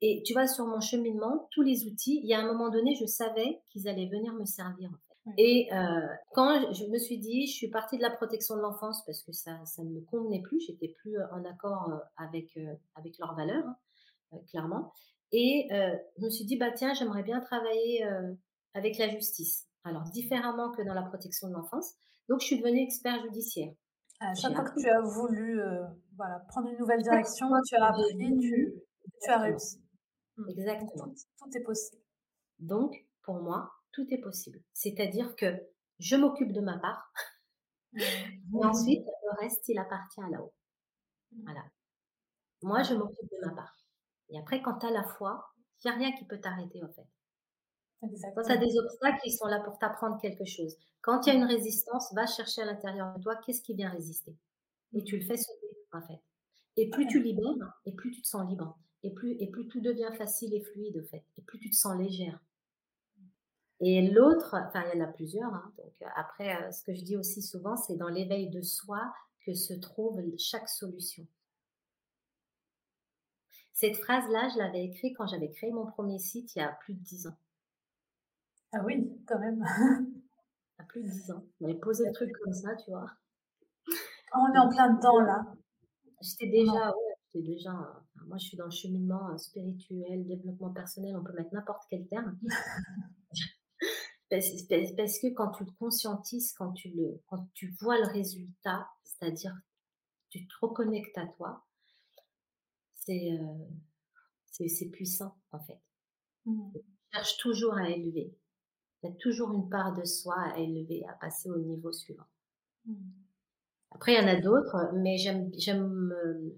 Et tu vois, sur mon cheminement, tous les outils, il y a un moment donné, je savais qu'ils allaient venir me servir. Et euh, quand je me suis dit, je suis partie de la protection de l'enfance parce que ça, ça ne me convenait plus, j'étais plus en accord euh, avec, euh, avec leurs valeurs, hein, clairement. Et je me suis dit, bah tiens, j'aimerais bien travailler avec la justice. Alors, différemment que dans la protection de l'enfance. Donc, je suis devenue expert judiciaire. À chaque fois que tu as voulu voilà, prendre une nouvelle direction, tu as appris, tu, tu as réussi. Mmh. Exactement. tout, est possible. Donc, pour moi, tout est possible. C'est-à-dire que je m'occupe de ma part. Mmh. *laughs* Et ensuite, le reste, il appartient à là-haut. Mmh. Voilà. Moi, je m'occupe de ma part. Et après, quand tu as la foi, il n'y a rien qui peut t'arrêter, en fait. Quand tu as des obstacles, ils sont là pour t'apprendre quelque chose. Quand il y a une résistance, va chercher à l'intérieur de toi qu'est-ce qui vient résister. Et tu le fais sauter, en fait. Et plus tu libères, et plus tu te sens libre. Et plus, et plus tout devient facile et fluide, en fait. Et plus tu te sens légère. Et l'autre, enfin, il y en a plusieurs. Hein, donc, après, euh, ce que je dis aussi souvent, c'est dans l'éveil de soi que se trouve chaque solution. Cette phrase-là, je l'avais écrite quand j'avais créé mon premier site il y a plus de dix ans. Ah oui, quand même. il y a plus de dix ans. J'avais posé le truc comme ça, tu vois. On est en plein dedans, là. J'étais déjà, ouais, j'étais déjà, moi je suis dans le cheminement euh, spirituel, développement personnel, on peut mettre n'importe quel terme. *laughs* parce, que quand tu le conscientises, quand tu, le, quand tu vois le résultat, c'est-à-dire tu te reconnectes à toi, euh, c'est c'est puissant en fait. Mmh. Tu cherches toujours à élever. Il y a toujours une part de soi à élever, à passer au niveau suivant. Mmh. Après, il y en a d'autres, mais j'aime, j'aime, euh,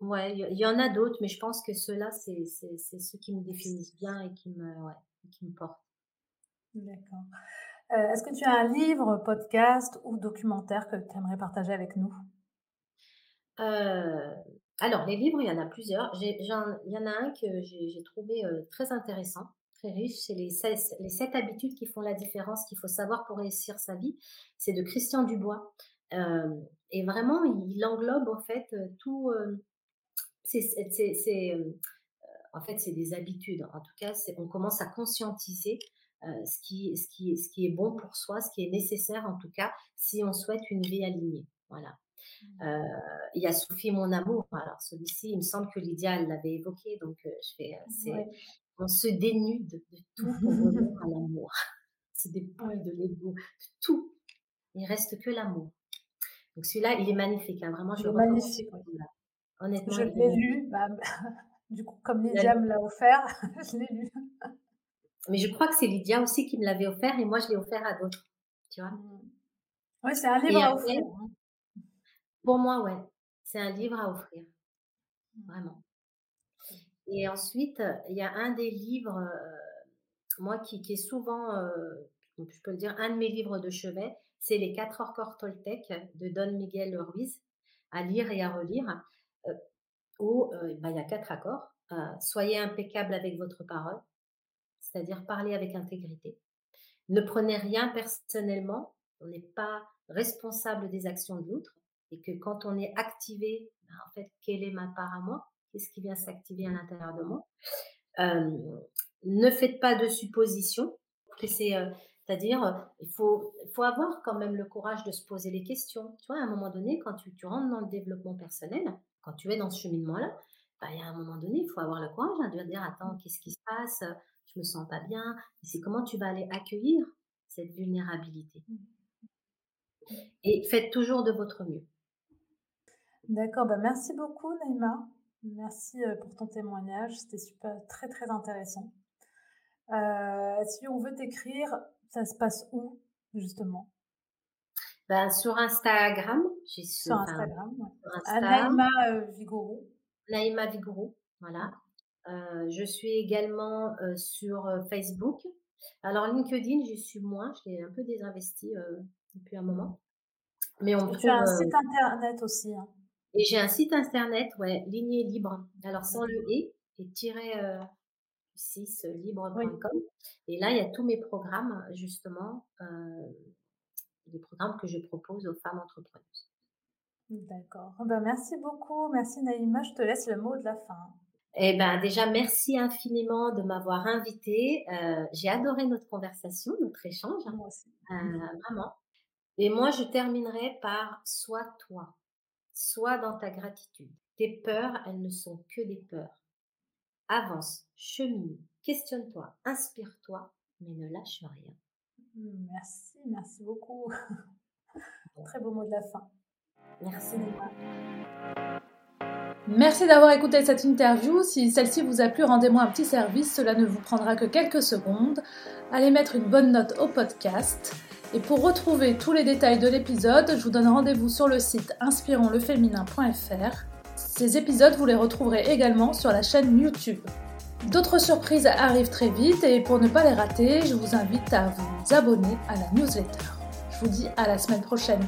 ouais, il y, en a d'autres, mais je pense que ceux-là, c'est, ceux qui me définissent bien et qui me, ouais, qui me portent. D'accord. Euh, est-ce que tu as un livre, podcast ou documentaire que tu aimerais partager avec nous? Euh, alors, les livres, il y en a plusieurs. il y en a un que j'ai trouvé euh, très intéressant, très riche. C'est les, les sept habitudes qui font la différence, qu'il faut savoir pour réussir sa vie. C'est de Christian Dubois. Et vraiment, il, englobe en fait tout. C'est, en fait, c'est des habitudes. En tout cas, on commence à conscientiser ce, qui, ce, qui, ce qui est bon pour soi, ce qui est nécessaire en tout cas, si on souhaite une vie alignée. Voilà. Mmh. Euh, il y a Sophie Mon Amour. Alors celui-ci, il me semble que Lydia l'avait évoqué, donc euh, je fais, euh, on se dénude de tout pour revenir à l'amour. *laughs* C'est des dépouille de l'ego, de tout. Il reste que l'amour. Donc celui-là, il est magnifique. Hein. Vraiment, je le magnifique. Honnêtement, je l'ai lu. Bah, *laughs* du coup, comme Lydia me l'a offert, *laughs* je l'ai lu. Mais je crois que c'est Lydia aussi qui me l'avait offert et moi, je l'ai offert à d'autres. Tu vois mmh. Oui, c'est un livre à offrir. Hein. Pour moi, ouais, c'est un livre à offrir, vraiment. Et ensuite, il y a un des livres, moi, qui, est souvent, je peux le dire, un de mes livres de chevet, c'est Les quatre orcores Toltec de Don Miguel Ruiz, à lire et à relire, où bah, il y a quatre accords. soyez impeccable avec votre parole, c'est-à-dire parler avec intégrité. Ne prenez rien personnellement, on n'est pas responsable des actions de l'autre et que quand on est activé, ben, en fait, quelle est ma part à moi? Qu'est-ce qui vient s'activer à l'intérieur de moi? Ne faites pas de suppositions. C'est, euh, c'est-à-dire, euh, il faut, avoir quand même le courage de se poser les questions. Tu vois, à un moment donné, quand tu rentres dans le développement personnel, quand tu es dans ce cheminement-là, ben, il y a un moment donné, il faut avoir le courage hein, de dire, attends, qu'est-ce qui se passe? Je me sens pas bien. C'est comment tu vas aller accueillir cette vulnérabilité? Mmh. Et faites toujours de votre mieux. D'accord, bah merci beaucoup Naïma. Merci euh, pour ton témoignage, c'était super, très très intéressant. Euh, si on veut t'écrire, ça se passe où justement? Ben, Sur Instagram. Sur Instagram, ouais. Naïma euh, Vigoro. Naïma Vigoro, voilà. je suis également sur Facebook. Alors LinkedIn, je suis moins, je l'ai un peu désinvesti depuis un moment. Mais on tu as un site internet aussi. Hein. Et j'ai un site internet, ouais, lignée libre. Alors sans le et, et tiré 6 libre.com. Et là, il y a tous mes programmes, justement. Euh, des programmes que je propose aux femmes entrepreneuses. D'accord. Ben, merci beaucoup. Merci Naïma. Je te laisse le mot de la fin. Eh ben, déjà, merci infiniment de m'avoir invité. Euh, j'ai adoré notre conversation, notre échange. Hein. Moi aussi. Euh, vraiment. Et moi, je terminerai par sois toi. Sois dans ta gratitude. Tes peurs, elles ne sont que des peurs. Avance, chemine, questionne-toi, inspire-toi, mais ne lâche rien. Merci, merci beaucoup. Très beau mot de la fin. Merci. D'avoir écouté cette interview. Si celle-ci vous a plu, rendez-moi un petit service. Cela ne vous prendra que quelques secondes. Allez mettre une bonne note au podcast. Et pour retrouver tous les détails de l'épisode, je vous donne rendez-vous sur le site inspironsleféminin.fr. Ces épisodes, vous les retrouverez également sur la chaîne YouTube. D'autres surprises arrivent très vite et pour ne pas les rater, je vous invite à vous abonner à la newsletter. Je vous dis à la semaine prochaine.